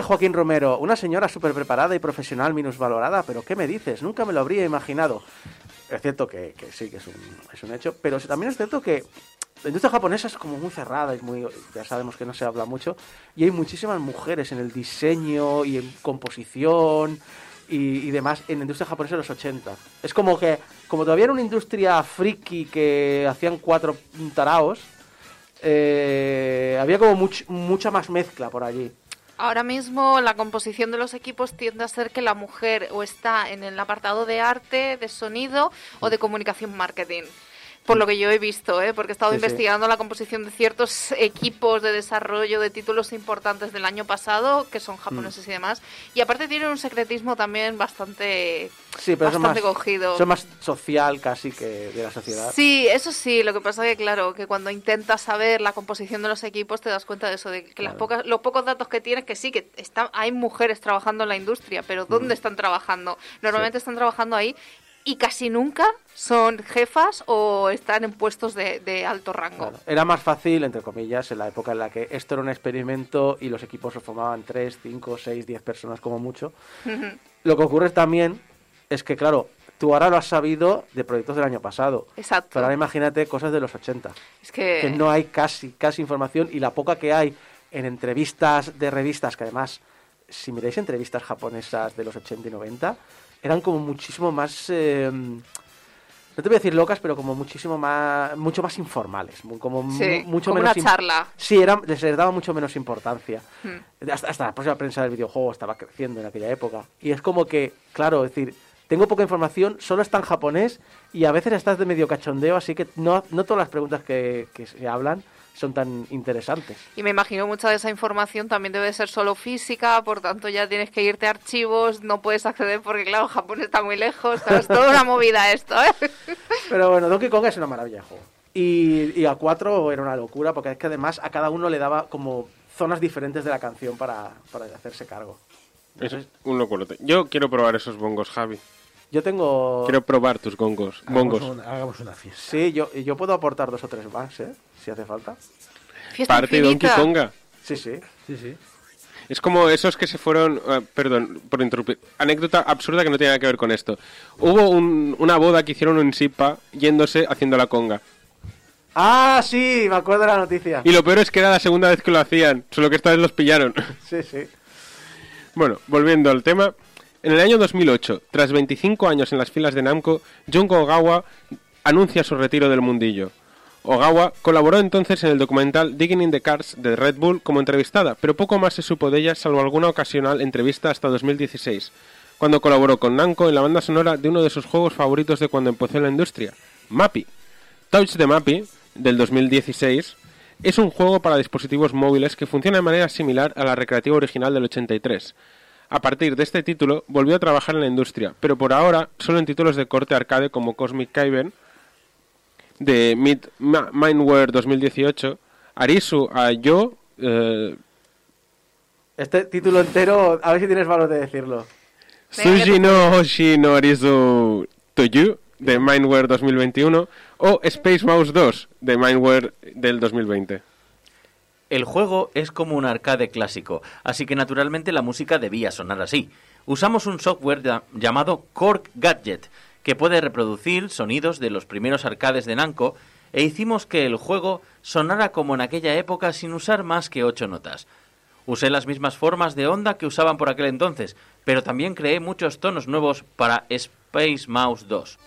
Joaquín Romero, una señora súper preparada y profesional minusvalorada, pero ¿qué me dices? Nunca me lo habría imaginado. Es cierto que, sí, que es un, hecho, pero también es cierto que la industria japonesa es como muy cerrada, es muy, ya sabemos que no se habla mucho, y hay muchísimas mujeres en el diseño y en composición y, demás en la industria japonesa de los 80. Es como que, como todavía era una industria friki que hacían cuatro taraos, eh, había como much- mucha más mezcla por allí. Ahora mismo la composición de los equipos tiende a ser que la mujer o está en el apartado de arte, de sonido o de comunicación marketing. Por lo que yo he visto, ¿eh? porque he estado Sí, sí. investigando la composición de ciertos equipos de desarrollo de títulos importantes del año pasado, que son japoneses Mm. y demás. Y aparte tienen un secretismo también bastante, Sí, pero son más, bastante cogido. son más social casi que de la sociedad. Sí, eso sí, lo que pasa que claro, que cuando intentas saber la composición de los equipos te das cuenta de eso, de que las pocas, los pocos datos que tienes, que sí, que está, hay mujeres trabajando en la industria, pero ¿dónde están trabajando? Normalmente están trabajando ahí y casi nunca son jefas o están en puestos de, de alto rango. Claro. Era más fácil, entre comillas, en la época en la que esto era un experimento y los equipos se formaban 3, 5, 6, 10 personas como mucho. Lo que ocurre también es que, claro, tú ahora lo has sabido de proyectos del año pasado. Exacto. Pero ahora imagínate cosas de los 80. Es que, que no hay casi, casi información y la poca que hay en entrevistas de revistas, que además, si miráis entrevistas japonesas de los 80 y 90, eran como muchísimo más, eh, no te voy a decir locas, pero como muchísimo más, mucho más informales, como Sí, mucho como menos una charla. Sí, era, les, daba mucho menos importancia. Hmm. Hasta, hasta la propia prensa del videojuego estaba creciendo en aquella época. Y es como que, claro, es decir, tengo poca información, solo está en japonés y a veces estás de medio cachondeo, así que no, no todas las preguntas que, que se hablan son tan interesantes. Y me imagino mucha de esa información también debe ser solo física, por tanto ya tienes que irte a archivos, no puedes acceder porque claro, Japón está muy lejos, es toda una movida esto, ¿eh? Pero bueno, Donkey Kong es una maravilla de juego. Y, y a 4 era una locura, porque es que además a cada uno le daba como zonas diferentes de la canción para, para hacerse cargo. Es Entonces, un locolote. Yo quiero probar esos bongos, Javi. Yo tengo... Quiero probar tus gongos. Hagamos, Bongos. un- hagamos una fiesta. Sí, yo, yo puedo aportar dos o tres más, ¿eh? Si hace falta. Fiesta Parte de Donkey infinita. Konga. Sí, sí. Sí, sí. Es como esos que se fueron, eh, perdón por interrumpir, anécdota absurda que no tiene nada que ver con esto. Hubo un- una boda que hicieron en Sipa yéndose haciendo la conga. Ah, sí, me acuerdo de la noticia. Y lo peor es que era la segunda vez que lo hacían, solo que esta vez los pillaron. Sí, sí. Bueno, volviendo al tema. En el año 2008, tras 25 años en las filas de Namco, Junko Ogawa anuncia su retiro del mundillo. Ogawa colaboró entonces en el documental Digging in the Cars de Red Bull como entrevistada, pero poco más se supo de ella salvo alguna ocasional entrevista hasta 2016, cuando colaboró con Namco en la banda sonora de uno de sus juegos favoritos de cuando empezó la industria, Mappy. Touch the Mappy, del 2016, es un juego para dispositivos móviles que funciona de manera similar a la recreativa original del 83. A partir de este título volvió a trabajar en la industria, pero por ahora solo en títulos de corte arcade como Cosmic Kyber de Mid Mindware 2018, Arisu Ayo, eh, Este título entero, a ver si tienes valor de decirlo. Te- no Hoshi no Arisu Toyu de Mindware 2021 o Space Mouse 2 de Mindware del 2020. El juego es como un arcade clásico, así que naturalmente la música debía sonar así. Usamos un software llamado Cork Gadget, que puede reproducir sonidos de los primeros arcades de Namco, e hicimos que el juego sonara como en aquella época sin usar más que ocho notas. Usé las mismas formas de onda que usaban por aquel entonces, pero también creé muchos tonos nuevos para Space Mouse 2.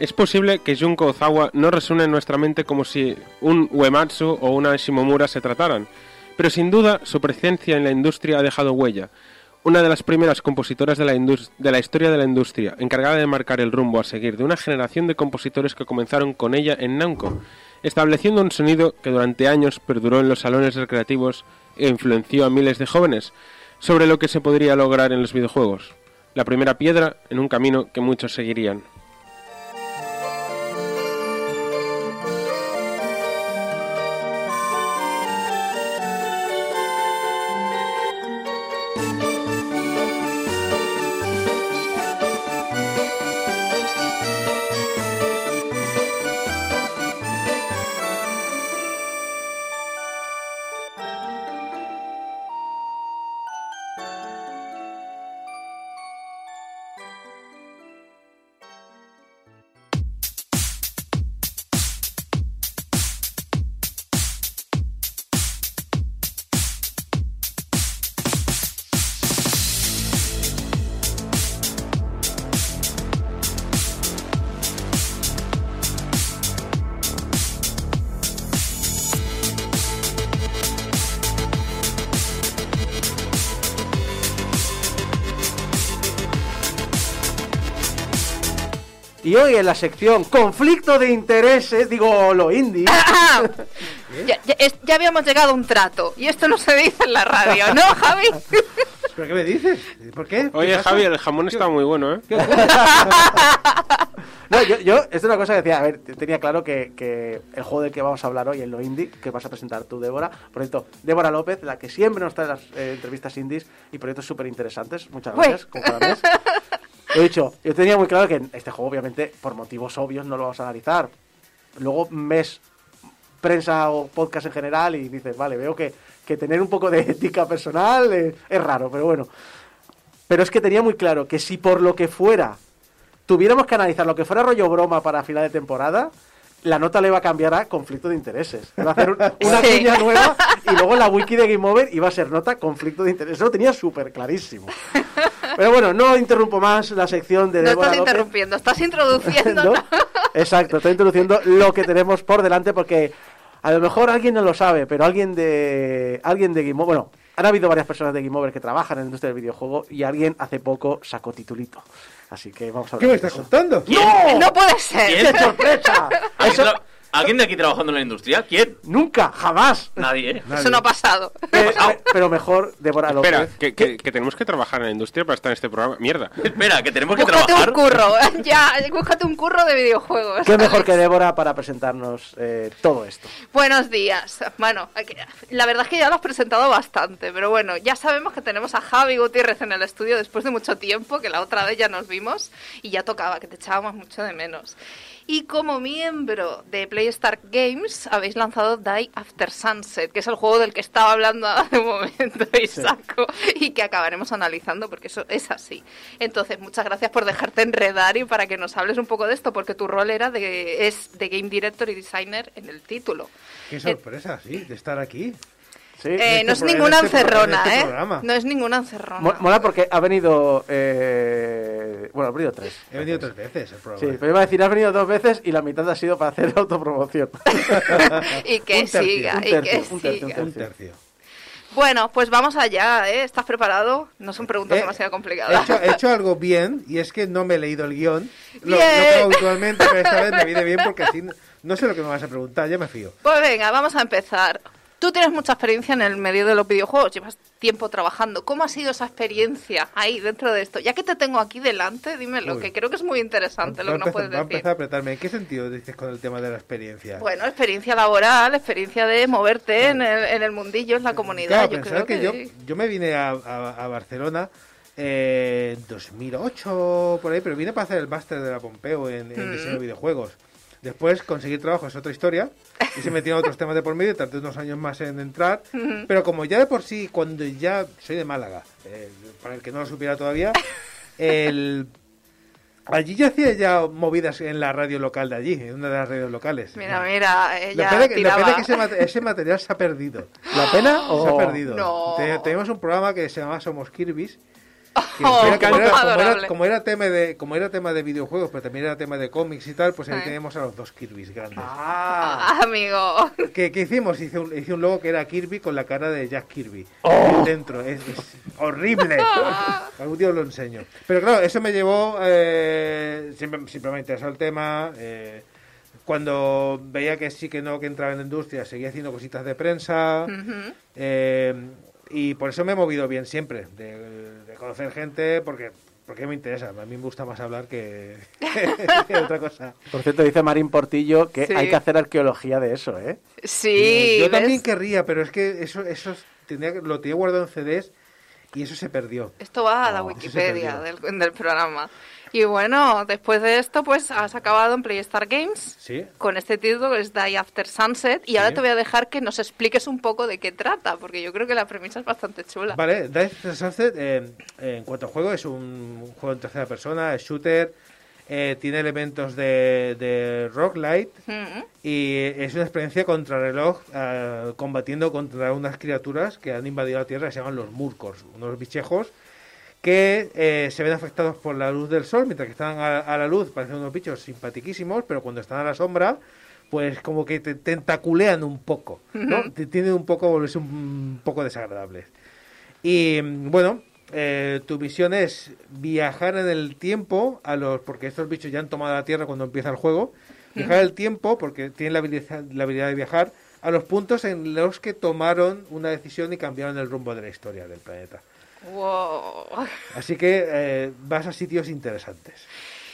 Es posible que Junko Ozawa no resuene en nuestra mente como si un Uematsu o una Shimomura se trataran, pero sin duda su presencia en la industria ha dejado huella. Una de las primeras compositoras de la, de la historia de la industria, encargada de marcar el rumbo a seguir de una generación de compositores que comenzaron con ella en Namco, estableciendo un sonido que durante años perduró en los salones recreativos e influenció a miles de jóvenes sobre lo que se podría lograr en los videojuegos. La primera piedra en un camino que muchos seguirían. Y hoy en la sección conflicto de intereses, digo lo indie, Ah, ya, ya- es- ya habíamos llegado a un trato. Y esto no se dice en la radio, ¿no, Javi? ¿Pero qué me dices? ¿Por qué? ¿Qué Oye, pasa? Javi, el jamón está muy bueno, ¿eh? No, yo, yo, esto es una cosa que decía, a ver, te- tenía claro que, que el juego del que vamos a hablar hoy, en lo indie, que vas a presentar tú, Débora, por cierto, Débora López, la que siempre nos trae las eh, entrevistas indies y proyectos súper interesantes, muchas gracias, como cada mes. Lo he dicho, yo tenía muy claro que este juego, obviamente, por motivos obvios, no lo vamos a analizar. Luego ves prensa o podcast en general y dices, vale, veo que, que tener un poco de ética personal es raro, pero bueno. Pero es que tenía muy claro que si por lo que fuera tuviéramos que analizar lo que fuera rollo broma para final de temporada, la nota le iba a cambiar a conflicto de intereses. Iba a hacer un- una Sí. cuña nueva y luego la wiki de Game Over iba a ser nota conflicto de intereses. Eso lo tenía súper clarísimo. Pero bueno, no interrumpo más la sección de No Débora estás López. interrumpiendo, estás introduciendo. Exacto, estoy introduciendo lo que tenemos por delante porque a lo mejor alguien no lo sabe, pero alguien de alguien de Game Over, bueno, han habido varias personas de Game Over que trabajan en la industria del videojuego y alguien hace poco sacó titulito. Así que vamos a ¿Qué hablar me estás contando? ¡No! No puede ser. ¡Qué sorpresa! ¿Alguien, Eso alguien de aquí trabajando en la industria? ¿Quién? nunca, jamás. Nadie, ¿eh? Nadie. Eso no ha pasado. Eh, pero mejor Débora López. Espera, que, que- que tenemos que trabajar en la industria para estar en este programa. Mierda. Espera, que tenemos que Búscate trabajar. un curro. Ya, búscate un curro de videojuegos. Qué mejor que Débora para presentarnos eh, todo esto. Buenos días. Bueno, la verdad es que ya lo has presentado bastante, pero bueno, ya sabemos que tenemos a Javi Gutiérrez en el estudio después de mucho tiempo, que la otra vez ya nos vimos y ya tocaba, que te echábamos mucho de menos. Y como miembro de Playstar Games habéis lanzado Die After Sunset, que es el juego del que estaba hablando hace un momento Isaco y que acabaremos analizando porque eso es así. Entonces, muchas gracias por dejarte enredar y para que nos hables un poco de esto, porque tu rol era de, es de Game Director y Designer en el título. Qué sorpresa, sí, de estar aquí. Sí. Eh, este no es pro- en ninguna este pro- en encerrona, este ¿eh? programa. No es ninguna encerrona. Mo- Mola porque ha venido. eh, bueno, ha venido tres. He venido tres veces el Sí, programa. pero iba a decir, has venido dos veces y la mitad ha sido para hacer autopromoción. y que Un tercio, siga, un y tercio, que un tercio, siga. Un tercio. Bueno, pues vamos allá, ¿eh? ¿Estás preparado? No son preguntas Eh, demasiado He complicadas. hecho, he hecho algo bien y es que no me he leído el guion. Lo, lo Bien. que hago habitualmente, pero esta vez me viene bien porque así no, no sé lo que me vas a preguntar, ya me fío. Pues venga, vamos a empezar. Tú tienes mucha experiencia en el medio de los videojuegos, llevas tiempo trabajando. ¿Cómo ha sido esa experiencia ahí dentro de esto? Ya que te tengo aquí delante, dímelo, Uy. que creo que es muy interesante lo que a nos puedes va a decir. empezar a apretarme. ¿En qué sentido dices con el tema de la experiencia? Bueno, experiencia laboral, experiencia de moverte en el, en el mundillo, en la comunidad. Claro, yo pensar creo que, que, yo, yo me vine a, a- a Barcelona eh, en 2008, por ahí, pero vine para hacer el máster de la Pompeo en, en Mm. diseño de videojuegos. Después conseguir trabajo es otra historia y se metieron otros temas de por medio, tardé unos años más en entrar, pero como ya de por sí, cuando ya soy de Málaga, eh, para el que no lo supiera todavía, el, allí ya hacía ya movidas en la radio local de allí, en una de las radios locales. Mira, mira, ella pena que, pena que ese, mate- ese material se ha perdido. ¿La pena o.? Se ha perdido. No. Te- tenemos un programa que se llama Somos Kirby's. Oh, era- como, era, como era- como era tema de, como era tema de videojuegos, pero también era tema de cómics y tal, pues ahí Sí. tenemos a los dos Kirby's grandes. Ah, Ah, amigo. ¿Qué, qué hicimos? Hice un, hice un logo que era Kirby con la cara de Jack Kirby. Oh. Dentro. Es, es horrible. Algún día os lo enseño. Pero claro, eso me llevó... eh, siempre, siempre me ha interesado el tema. eh, cuando veía que sí, que no, que entraba en la industria, seguía haciendo cositas de prensa. Ujú. Eh, y por eso me he movido bien siempre, de, de conocer gente, porque porque me interesa. A mí me gusta más hablar que, que otra cosa. por cierto, dice Marín Portillo que Sí. hay que hacer arqueología de eso, ¿eh? Sí, Yo ¿ves? también querría, pero es que eso, eso tenía, que- lo tenía guardado en CDs y eso se perdió. Esto va a la se Wikipedia del, del programa. Y bueno, después de esto, pues has acabado en Playstar Games Sí. con este título que es Die After Sunset. Y ahora te voy a dejar que nos expliques un poco de qué trata, porque yo creo que la premisa es bastante chula. Vale, Dice of Sunset, eh, en cuanto a juego, es un, juego en tercera persona, es shooter, eh, tiene elementos de, de roguelite Mm, y es una experiencia contrarreloj eh, combatiendo contra unas criaturas que han invadido la Tierra que se llaman los Murkors, unos bichejos que eh, se ven afectados por la luz del sol, mientras que están a, a la luz parecen unos bichos simpatiquísimos, pero cuando están a la sombra, pues como que te tentaculean un poco, ¿no? Te tienden un poco volverse un poco desagradables. Y bueno, eh, tu misión es viajar en el tiempo a los porque estos bichos ya han tomado la Tierra cuando empieza el juego. Viajar en el tiempo porque tienen la habilidad, la habilidad de viajar a los puntos en los que tomaron una decisión y cambiaron el rumbo de la historia del planeta. Wow. Así que eh, vas a sitios interesantes.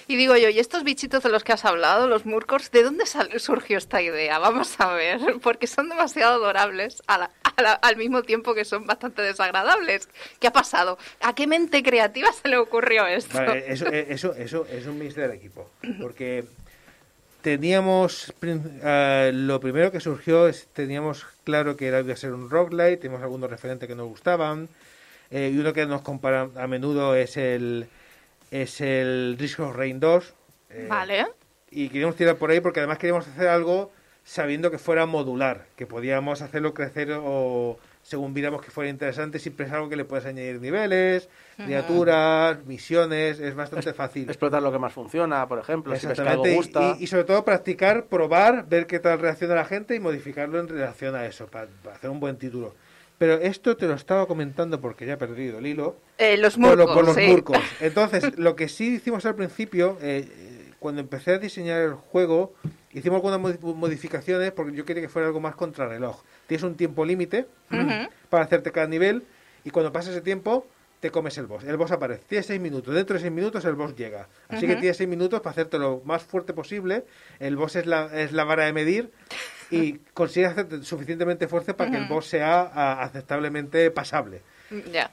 Y digo yo, ¿y estos bichitos de los que has hablado, los Murkors, de dónde surgió esta idea? Vamos a ver, porque son demasiado adorables a la- a la- al mismo tiempo que son bastante desagradables. ¿Qué ha pasado? ¿A qué mente creativa se le ocurrió esto? Vale, eso, eh, eso, eso es un mix del equipo. Porque teníamos. ah, lo primero que surgió es. Teníamos claro que era, iba a ser un roguelite, teníamos algunos referentes que nos gustaban. Eh, y uno que nos compara a menudo es el. Es el Risk of Rain 2. eh, Vale. Y queríamos tirar por ahí porque además queríamos hacer algo sabiendo que fuera modular, que podíamos hacerlo crecer o según viéramos que fuera interesante, siempre es algo que le puedes añadir niveles, criaturas, misiones, es bastante fácil. Explotar lo que más funciona, por ejemplo, si ves que algo Exactamente, y- gusta. y, y sobre todo practicar, probar, ver qué tal reacciona la gente y modificarlo en relación a eso, para, hacer un buen título. Pero esto te lo estaba comentando porque ya he perdido el hilo. Eh, los Por, lo- por los sí. murcos. Entonces, lo que sí hicimos al principio, eh, eh, cuando empecé a diseñar el juego, hicimos algunas modi- modificaciones porque yo quería que fuera algo más contrarreloj. Tienes un tiempo límite para hacerte cada nivel y cuando pasa ese tiempo te comes el boss. El boss aparece. Tienes seis minutos. Dentro de seis minutos el boss llega. Así que tienes seis minutos para hacerte lo más fuerte posible. El boss es la, es la vara de medir y consigues hacerte suficientemente fuerte para que el boss sea ah, aceptablemente pasable. Ya.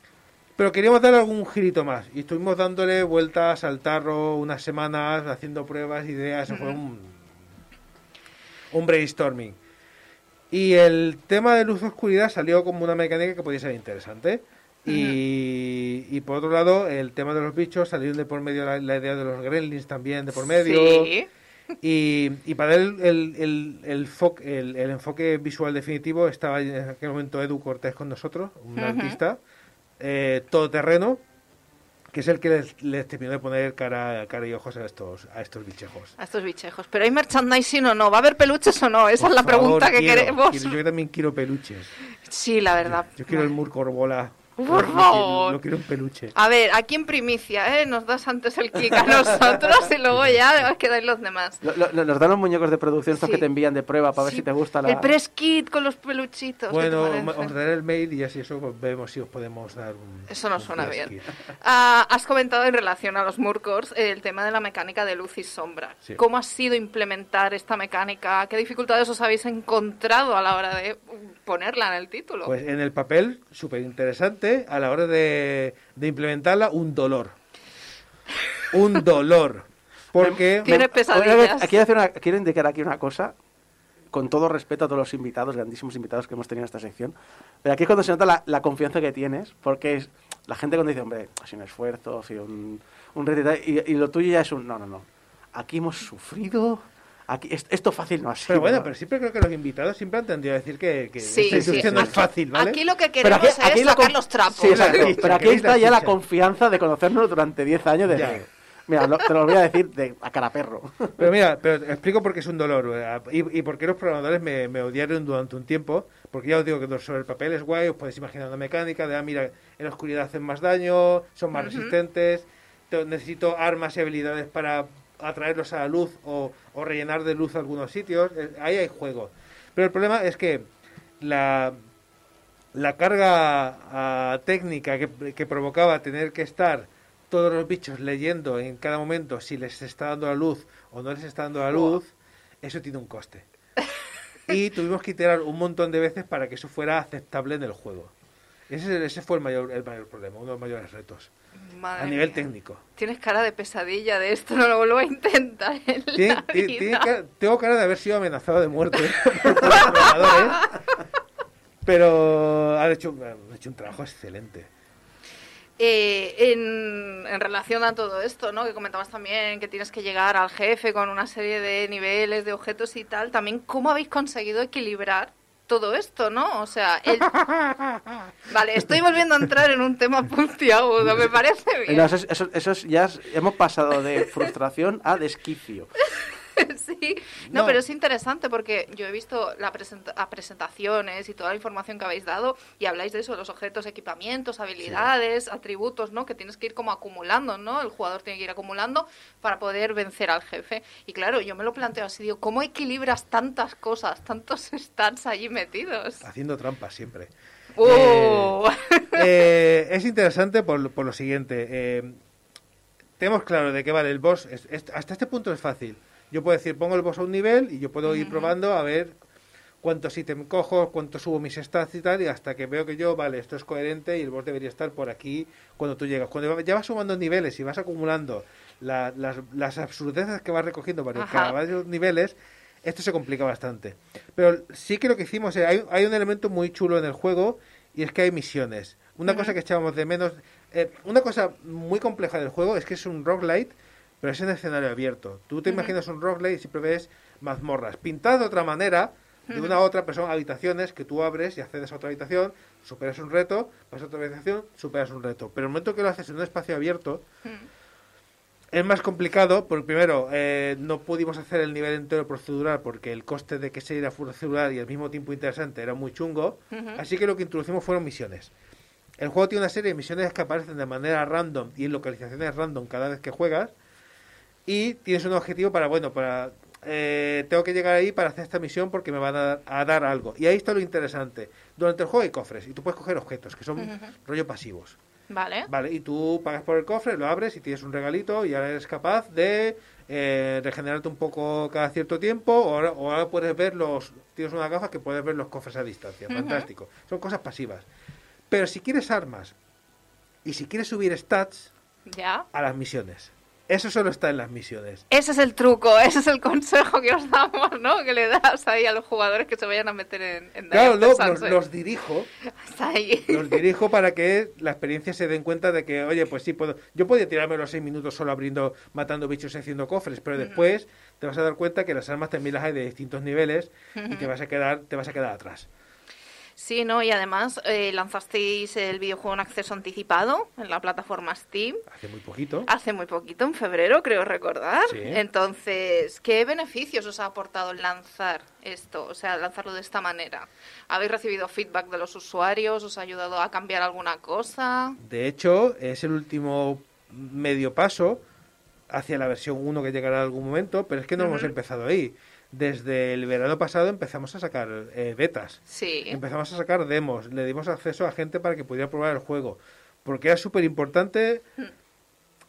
Pero queríamos darle algún girito más. Y estuvimos dándole vueltas al tarro unas semanas, haciendo pruebas, ideas. Eso fue un, un brainstorming. Y el tema de luz-oscuridad salió como una mecánica que podía ser interesante. Y, y por otro lado, el tema de los bichos salió de por medio la, la idea de los gremlins también de por medio. Sí. Y, y para él el, el, el, el- el enfoque visual definitivo estaba en aquel momento Edu Cortés con nosotros, un Ujú. artista eh, todoterreno, que es el que les, les terminó de poner cara, cara y ojos a estos, a estos bichejos. A estos bichejos. Pero hay merchandising o no, ¿va a haber peluches o no? Esa es la Por favor, pregunta que quiero, queremos. quiero- yo también quiero peluches. Sí, la verdad. Yo quiero el Murkor bola. Por quiero- favor. Lo quiero en peluche. A ver, aquí en primicia, ¿eh? Nos das antes el kick a nosotros y luego ya os quedáis los demás. Lo- lo- nos dan los muñecos de producción estos Sí. que te envían de prueba para ver Sí. si te gusta la... El press kit con los peluchitos. ¿qué te Bueno, os daré el mail y así eso vemos si os podemos dar un... Eso nos un suena bien. kit. Ah, has comentado en relación a los Murkors el tema de la mecánica de luz y sombra. Sí. ¿Cómo ha sido implementar esta mecánica? ¿Qué dificultades os habéis encontrado a la hora de ponerla en el título? Pues en el papel, súper interesante, a la hora de, de implementarla, un dolor. Un dolor. Porque... Tiene pesadillas. Quiero, hacer una- quiero indicar aquí una cosa, con todo respeto a todos los invitados, grandísimos invitados que hemos tenido en esta sección, pero aquí es cuando se nota la, la confianza que tienes, porque es, la gente cuando dice, hombre, ha sido un esfuerzo, ha sido un, un y lo tuyo ya es un, no, no, no, aquí hemos sufrido, aquí, es- esto fácil no ha sido. Pero bueno, pero siempre creo que los invitados siempre han tendido a decir que, que Sí, esta sí. no es fácil, ¿vale? Aquí lo que queremos aquí- aquí es la sacar los trapos. Sí, exacto. La Pero aquí está la ya la confianza de conocernos durante 10 años de... Ya. Mira, lo- te lo voy a decir de, a cara perro. Pero mira, pero te explico por qué es un dolor eh, y, y por qué los programadores me, me odiaron durante un tiempo. Porque ya os digo que sobre el papel es guay, os podéis imaginar una mecánica de, ah, mira, en la oscuridad hacen más daño, son más resistentes, te- necesito armas y habilidades para atraerlos a la luz o, o rellenar de luz algunos sitios. Eh, Ahí hay juego. Pero el problema es que la, la carga ah, técnica que, que provocaba tener que estar todos los bichos leyendo en cada momento si les está dando la luz o no les está dando la luz, eso tiene un coste. Y tuvimos que iterar un montón de veces para que eso fuera aceptable en el juego. Ese, ese fue el mayor, el mayor problema, uno de los mayores retos, Madre a nivel mía. técnico. Tienes cara de pesadilla de esto, no lo vuelvo a intentar en Tiene- la tiene- vida. tiene cara- tengo cara de haber sido amenazado de muerte por programadores, pero han hecho, han hecho un trabajo excelente. Eh, en, en relación a todo esto, ¿no? Que comentabas también que tienes que llegar al jefe con una serie de niveles, de objetos y tal. También, ¿cómo habéis conseguido equilibrar todo esto, no? O sea, el... Vale, estoy volviendo a entrar en un tema puntiagudo, me parece bien. No, eso, es- eso- eso es- ya hemos pasado de frustración a desquicio. sí, no, No. pero es interesante porque yo he visto la presenta- las presentaciones y toda la información que habéis dado y habláis de eso, los objetos, equipamientos, habilidades, atributos, ¿no? Que tienes que ir como acumulando, ¿no? El jugador tiene que ir acumulando para poder vencer al jefe. Y claro, yo me lo planteo así, digo, ¿cómo equilibras tantas cosas, tantos stats allí metidos? Haciendo trampas siempre. ¡Uh! Eh, es interesante por, lo- por lo siguiente. eh, tenemos claro de qué vale el boss. es- es- hasta este punto es fácil. Yo puedo decir, pongo el boss a un nivel y yo puedo ir probando a ver cuántos ítems cojo, cuánto subo mis stats y tal, y hasta que veo que yo, vale, esto es coherente y el boss debería estar por aquí cuando tú llegas. Cuando ya vas sumando niveles y vas acumulando la- las, las absurdeces que vas recogiendo para cada varios niveles, esto se complica bastante. Pero sí que lo que hicimos, es, hay, hay un elemento muy chulo en el juego y es que hay misiones. Una cosa que echábamos de menos, eh, una cosa muy compleja del juego es que es un roguelite, pero es en escenario abierto. Tú te imaginas un roguelite y siempre ves mazmorras pintadas de otra manera, de una a otra, pero son habitaciones que tú abres y accedes a otra habitación, superas un reto, vas a otra habitación, superas un reto. Pero el momento que lo haces en un espacio abierto, es más complicado, porque primero, eh, no pudimos hacer el nivel entero procedural porque el coste de que se era procedural y al mismo tiempo interesante era muy chungo. Así que lo que introducimos fueron misiones. El juego tiene una serie de misiones que aparecen de manera random y en localizaciones random cada vez que juegas. Y tienes un objetivo para, bueno, para... eh, tengo que llegar ahí para hacer esta misión porque me van a dar, a dar algo. Y ahí está lo interesante. Durante el juego hay cofres y tú puedes coger objetos que son rollo pasivos. ¿Vale? Vale, y tú pagas por el cofre, lo abres y tienes un regalito y ahora eres capaz de eh, regenerarte un poco cada cierto tiempo o ahora, o ahora puedes ver los... Tienes una gafa que puedes ver los cofres a distancia. Fantástico. Son cosas pasivas. Pero si quieres armas y si quieres subir stats ¿Ya? a las misiones, eso solo está en las misiones. Ese es el truco, ese es el consejo que os damos, ¿no? Que le das ahí a los jugadores que se vayan a meter en, en Claro, no, los, dirijo, Está ahí. los dirijo para que la experiencia se den cuenta de que, oye, pues sí, puedo, yo podía tirarme los seis minutos solo abriendo, matando bichos y haciendo cofres, pero después te vas a dar cuenta que las armas también las hay de distintos niveles y te vas a quedar, te vas a quedar atrás. Sí, ¿no? Y además eh, lanzasteis el videojuego en acceso anticipado en la plataforma Steam Hace muy poquito. hace muy poquito, en febrero, creo recordar. Sí. Entonces, ¿qué beneficios os ha aportado lanzar esto? O sea, lanzarlo de esta manera. ¿Habéis recibido feedback de los usuarios? ¿Os ha ayudado a cambiar alguna cosa? De hecho, es el último medio paso hacia la versión 1 que llegará en algún momento, pero es que no hemos empezado ahí. Desde el verano pasado empezamos a sacar eh, betas. Sí. Empezamos a sacar demos, le dimos acceso a gente para que pudiera probar el juego. Porque era súper importante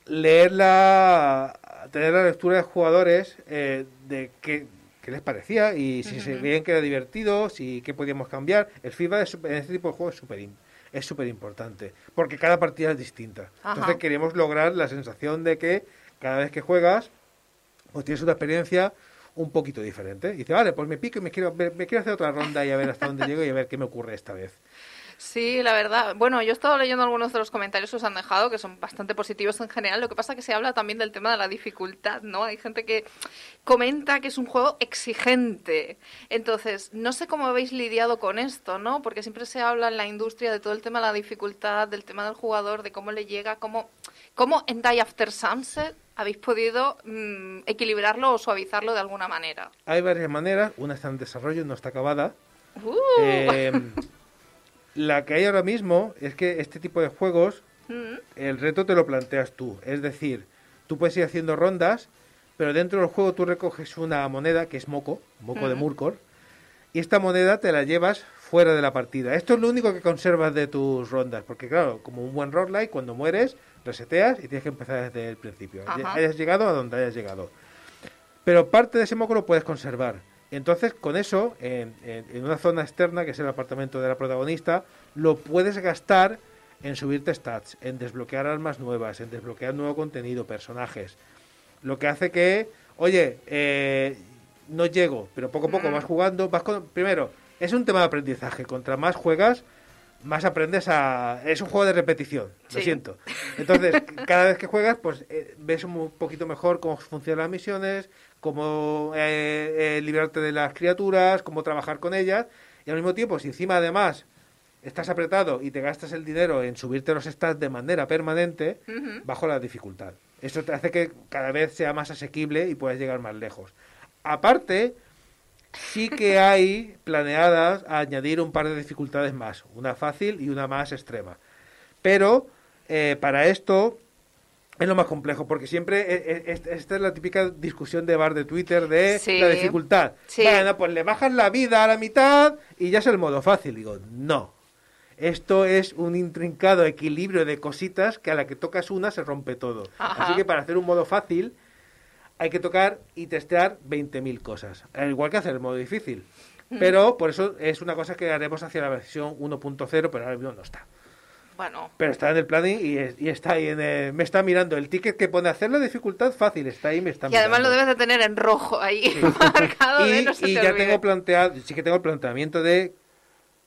leer la, tener la lectura de jugadores eh, de qué, qué les parecía y si se veían que era divertido, si qué podíamos cambiar. El feedback es en este tipo de juegos es súper es súper importante, porque cada partida es distinta. Ajá. Entonces queremos lograr la sensación de que cada vez que juegas, pues tienes una experiencia un poquito diferente. Dice, vale, pues me pico y me quiero, me quiero hacer otra ronda y a ver hasta dónde llego y a ver qué me ocurre esta vez. Sí, la verdad. Bueno, yo he estado leyendo algunos de los comentarios que os han dejado, que son bastante positivos en general. Lo que pasa es que se habla también del tema de la dificultad, ¿no? Hay gente que comenta que es un juego exigente. Entonces, no sé cómo habéis lidiado con esto, ¿no? Porque siempre se habla en la industria de todo el tema de la dificultad, del tema del jugador, de cómo le llega, cómo, cómo en Die After Sunset habéis podido mm, equilibrarlo o suavizarlo de alguna manera. Hay varias maneras, una está en desarrollo, no está acabada. Uh, Eh, la que hay ahora mismo es que este tipo de juegos, mm, el reto te lo planteas tú. Es decir, tú puedes ir haciendo rondas, pero dentro del juego tú recoges una moneda que es moco, moco de Murkor, y esta moneda te la llevas fuera de la partida. Esto es lo único que conservas de tus rondas, porque claro, como un buen roguelike, cuando mueres, reseteas y tienes que empezar desde el principio. Ajá. Hayas llegado a donde hayas llegado. Pero parte de ese moco lo puedes conservar. Entonces, con eso, en, en- en una zona externa, que es el apartamento de la protagonista, lo puedes gastar en subirte stats, en desbloquear armas nuevas, en desbloquear nuevo contenido, personajes. Lo que hace que, oye, eh, no llego, pero poco a poco vas jugando, vas con... Primero, es un tema de aprendizaje. Contra más juegas, más aprendes a... Es un juego de repetición, lo siento. Entonces, cada vez que juegas, pues eh, ves un poquito mejor cómo funcionan las misiones, cómo eh, eh, librarte de las criaturas, cómo trabajar con ellas, y al mismo tiempo, si encima además estás apretado y te gastas el dinero en subirte los stats de manera permanente, bajo la dificultad. Eso te hace que cada vez sea más asequible y puedas llegar más lejos. Aparte, sí que hay planeadas añadir un par de dificultades más, una fácil y una más extrema. Pero eh, para esto es lo más complejo, porque siempre eh, eh, es- esta es la típica discusión de bar de Twitter de Sí. la dificultad. Sí. Bueno, pues le bajas la vida a la mitad y ya es el modo fácil. Digo, no. Esto es un intrincado equilibrio de cositas que a la que tocas una se rompe todo. Ajá. Así que para hacer un modo fácil hay que tocar y testear 20.000 cosas. Al igual que hacer el modo difícil. Pero por eso es una cosa que haremos hacia la versión 1.0, pero ahora mismo no está. Bueno, Pero está en el planning y, es- y está ahí en el- me está mirando el ticket que pone hacer la dificultad fácil, está ahí, me está y además lo mirando. debes de tener en rojo ahí, marcado de y, no se y te ya olvide. tengo planteado, sí que tengo el planteamiento de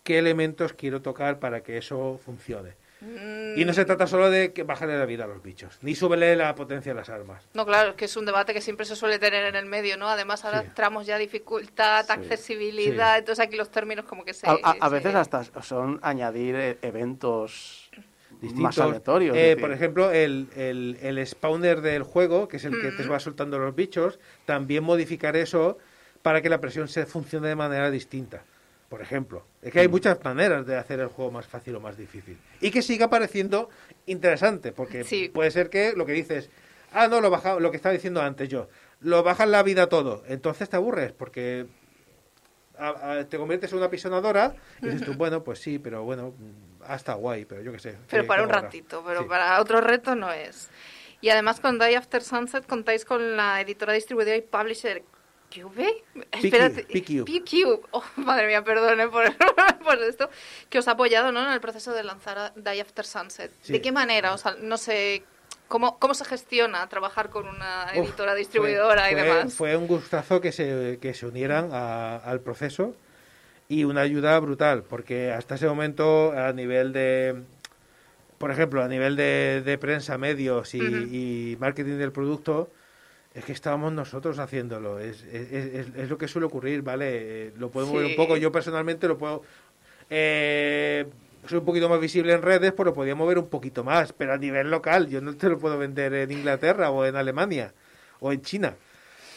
qué elementos quiero tocar para que eso funcione. Y no se trata solo de que bajarle la vida a los bichos, ni súbele la potencia a las armas. No, claro, es que es un debate que siempre se suele tener en el medio, ¿no? Además, ahora Sí. entramos ya dificultad, Sí. accesibilidad, Sí. entonces aquí los términos como que se... A, a- a se- veces hasta son añadir eh, eventos Distintos. más aleatorios. Eh, por ejemplo, el, el, el spawner del juego, que es el que te va soltando los bichos, también modificar eso para que la presión se funcione de manera distinta. Por ejemplo, es que hay muchas maneras de hacer el juego más fácil o más difícil. Y que siga pareciendo interesante, porque Sí. puede ser que lo que dices, ah, no, lo baja, lo que estaba diciendo antes yo, lo bajas la vida todo, entonces te aburres, porque a- a- te conviertes en una pisonadora y dices tú, bueno, pues sí, pero bueno, mm, hasta guay, pero yo qué sé. Pero ¿qué- para un ratito, pero Sí. para otro reto no es. Y además con Die After Sunset contáis con la editora distribuidora y publisher Cube. Espérate, P-Cube. P-Cube. Oh, madre mía, perdone por, por esto. Que os ha apoyado ¿no? en el proceso de lanzar a Die After Sunset. Sí. ¿De qué manera? O sea, no sé, ¿cómo, cómo se gestiona trabajar con una Uf, editora fue- distribuidora y demás? Fue un gustazo que se, que se unieran a- al proceso y una ayuda brutal, porque hasta ese momento a nivel de, por ejemplo, a nivel de, de prensa, medios y marketing del producto, es que estábamos nosotros haciéndolo. Es, es, es- es lo que suele ocurrir, ¿vale? Eh, Lo podemos ver Sí. un poco. Yo personalmente lo puedo... Eh, soy un poquito más visible en redes, pues lo podía mover un poquito más, pero a nivel local, yo no te lo puedo vender en Inglaterra o en Alemania o en China.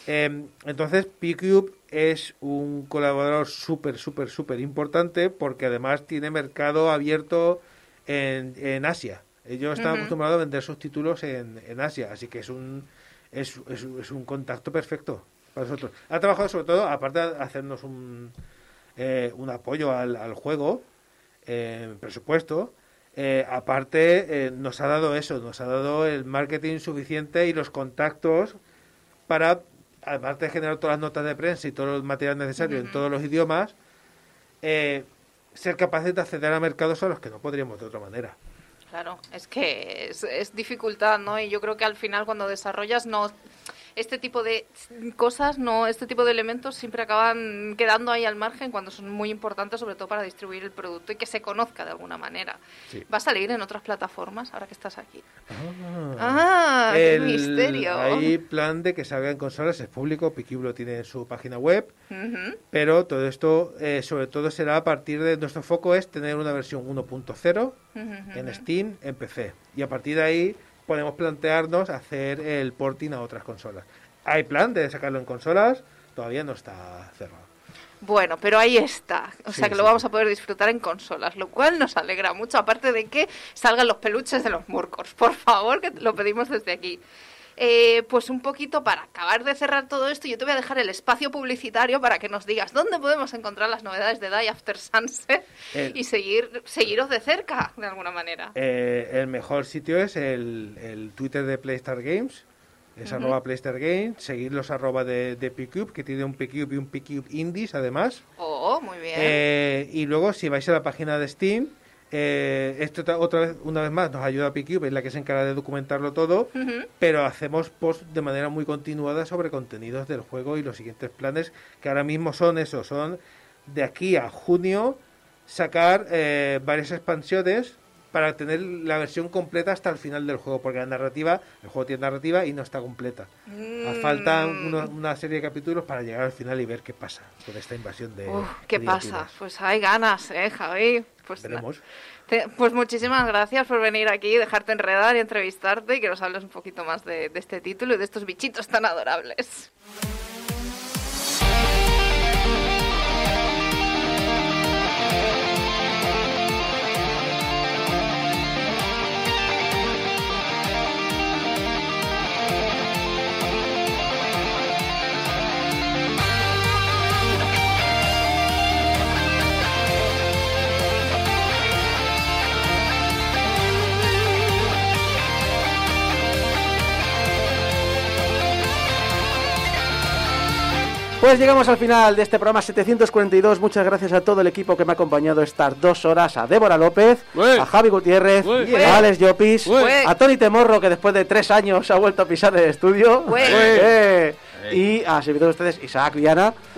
Eh, entonces, P-Cube es un colaborador súper, súper, súper importante porque además tiene mercado abierto en, en Asia. Ellos están Ujú. acostumbrados a vender sus títulos en, en Asia, así que es un, es, es, es un contacto perfecto para nosotros. Ha trabajado sobre todo, aparte de hacernos un, eh, un apoyo al, al juego, eh, presupuesto, eh, aparte eh, nos ha dado eso, nos ha dado el marketing suficiente y los contactos para, además de generar todas las notas de prensa y todo el material necesario en todos los idiomas, eh, ser capaces de acceder a mercados a los que no podríamos de otra manera. Claro, es que es, es dificultad, ¿no? Y yo creo que al final cuando desarrollas no este tipo de cosas, no este tipo de elementos siempre acaban quedando ahí al margen cuando son muy importantes, sobre todo para distribuir el producto y que se conozca de alguna manera. Sí. ¿Va a salir en otras plataformas ahora que estás aquí? Ah, qué El- misterio. Hay plan de que salga en consolas, es público, Piquibu lo tiene en su página web, Ujú. pero todo esto eh, sobre todo será a partir de nuestro foco es tener una versión 1.0 en Steam, en PC. Y a partir de ahí podemos plantearnos hacer el porting a otras consolas. Hay plan de sacarlo en consolas, todavía no está cerrado. Bueno, pero ahí está. O Sí, sea que sí, lo vamos a poder disfrutar en consolas, lo cual nos alegra mucho. Aparte de que salgan los peluches de los Murkors. Por favor, que lo pedimos desde aquí. Eh, pues un poquito para acabar de cerrar todo esto, yo te voy a dejar el espacio publicitario para que nos digas dónde podemos encontrar las novedades de Die After Sunset El- y seguir seguiros de cerca, de alguna manera. Eh, el mejor sitio es el, el Twitter de Playstar Games, es arroba Playstar Games, seguir los arroba de, de Pcube, que tiene un Pcube y un Pcube Indies además. Oh, muy bien. Eh, y luego, si vais a la página de Steam, eh, esto otra vez, una vez más, nos ayuda Pcube, es la que se encarga de documentarlo todo, pero hacemos post de manera muy continuada sobre contenidos del juego y los siguientes planes, que ahora mismo son eso, son de aquí a junio sacar eh, varias expansiones para tener la versión completa hasta el final del juego, porque la narrativa, el juego tiene narrativa y no está completa. Mm. Faltan uno- una serie de capítulos para llegar al final y ver qué pasa con esta invasión de... Uf, ¿Qué pasa? Pues hay ganas, ¿eh, Javi? Pues, Veremos. te- pues muchísimas gracias por venir aquí, dejarte enredar y entrevistarte y que nos hables un poquito más de, de este título y de estos bichitos tan adorables. Pues llegamos al final de este programa 742. Muchas gracias a todo el equipo que me ha acompañado estas dos horas. A Débora López, a Javi Gutiérrez, a Alex Llopis, a Tony Temorro, que después de tres años ha vuelto a pisar el estudio. Eh, Y a servidor de ustedes, Isaac Viana.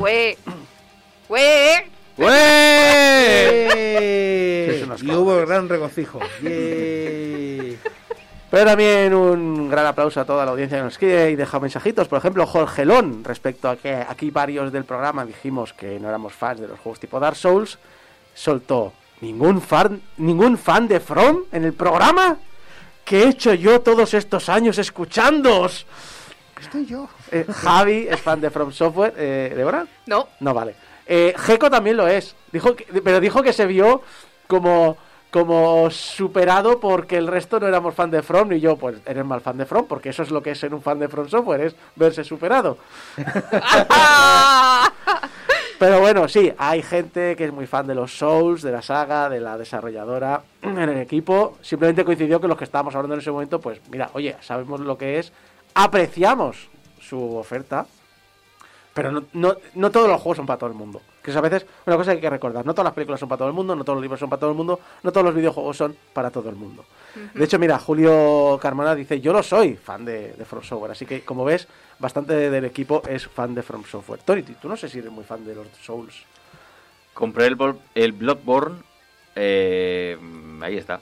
¡Eh! Y hubo gran regocijo. Pero también un gran aplauso a toda la audiencia que nos quiere y deja mensajitos. Por ejemplo, Jorgelón, respecto a que aquí varios del programa dijimos que no éramos fans de los juegos tipo Dark Souls, soltó ningún fan, ningún fan de From en el programa. ¿Qué he hecho yo todos estos años escuchándoos? Estoy yo. Eh, Javi es fan de From Software. Eh, ¿Débora? No. No vale. Eh, también lo es. Dijo que- pero dijo que se vio como, como superado porque el resto no éramos fan de From. Y yo, pues, eres mal fan de From, porque eso es lo que es ser un fan de From Software, es verse superado. Pero bueno, sí, hay gente que es muy fan de los Souls, de la saga, de la desarrolladora en el equipo. Simplemente coincidió que los que estábamos hablando en ese momento, pues mira, oye, sabemos lo que es, apreciamos su oferta, pero no, no, no todos los juegos son para todo el mundo. Que es a veces una cosa que hay que recordar. No todas las películas son para todo el mundo, no todos los libros son para todo el mundo, no todos los videojuegos son para todo el mundo. De hecho, mira, Julio Carmona dice, yo lo soy fan de, de From Software. Así que, como ves, bastante del equipo es fan de From Software. Tony, tú no sé si eres muy fan de los Souls. Compré el, el Bloodborne. eh, ahí está.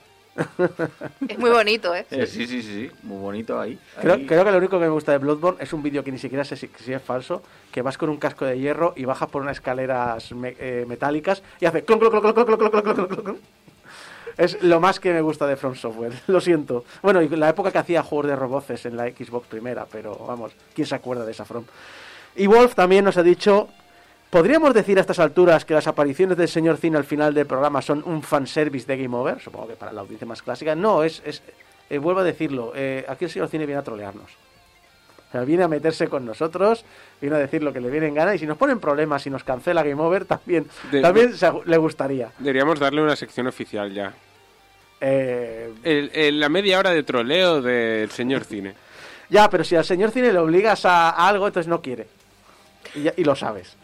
Es muy bonito, ¿eh? Sí, sí, sí, muy bonito ahí. Creo, creo que lo único que me gusta de Bloodborne es un vídeo que ni siquiera sé si, es falso, que vas con un casco de hierro y bajas por unas escaleras me, eh, metálicas y hace clon, clon, clon, Es lo más que me gusta de From Software, lo siento. Bueno, y la época que hacía juegos de roboces en la Xbox primera, pero vamos, ¿quién se acuerda de esa From? Y Wolf también nos ha dicho ¿podríamos decir a estas alturas que las apariciones del señor Cine al final del programa son un fanservice de Game Over? Supongo que para la audiencia más clásica. No, es, es eh, vuelvo a decirlo, eh, aquí el señor Cine viene a trolearnos. O sea, viene a meterse con nosotros, viene a decir lo que le viene en gana y si nos ponen problemas y nos cancela Game Over, también, De- también se- le gustaría. Deberíamos darle una sección oficial ya. Eh, El- el- la media hora de troleo del señor cine. ya, pero si al señor Cine le obligas a, a algo, entonces no quiere. Y, ya- y lo sabes.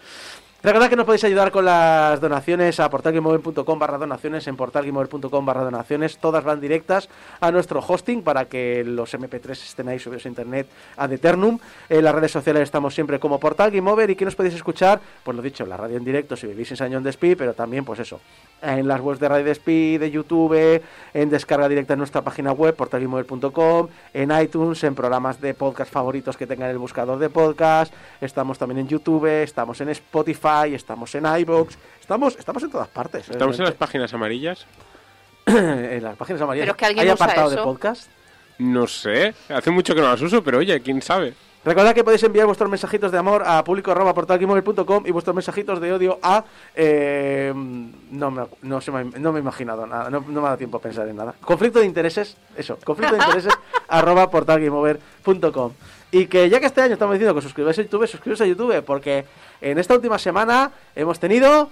Recordad que nos podéis ayudar con las donaciones a portalgameover.com barra donaciones, en portalgameover.com barra donaciones, todas van directas a nuestro hosting para que los MP3 estén ahí subidos a internet ad eternum. En las redes sociales estamos siempre como Portal y que nos podéis escuchar, pues lo dicho, en la radio en directo si vivís en Sañón de Espí, pero también pues eso, en las webs de Radio Despí, de YouTube, en descarga directa en nuestra página web, portalgameover.com, en iTunes, en programas de podcast favoritos que tengan el buscador de podcast, estamos también en YouTube, estamos en Spotify, estamos en iVoox, estamos, estamos en todas partes. Estamos en las páginas amarillas. en las páginas amarillas. Pero es que alguien ¿Hay usa apartado de podcast? No sé, hace mucho que no las uso, pero oye, quién sabe. Recordad que podéis enviar vuestros mensajitos de amor a público.portalgameover.com y vuestros mensajitos de odio a... eh, no, me, no, se me, no me he imaginado nada, no, no me ha dado tiempo a pensar en nada. Conflicto de intereses, eso, conflicto de intereses arroba portalgameover.com Y que ya que este año estamos diciendo que suscribáis a YouTube, suscribáis a YouTube, porque en esta última semana hemos tenido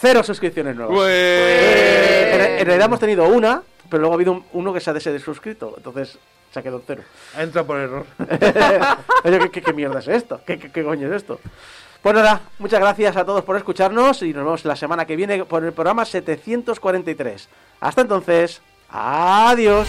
cero suscripciones nuevas. Pues- Eh, en, en realidad hemos tenido una, pero luego ha habido un- uno que se ha desuscrito, entonces se ha quedado cero. Ha entrado por error. Oye, ¿qué, qué, qué mierda es esto? ¿Qué, qué, qué coño es esto? Pues nada, muchas gracias a todos por escucharnos y nos vemos la semana que viene por el programa 743. Hasta entonces, adiós.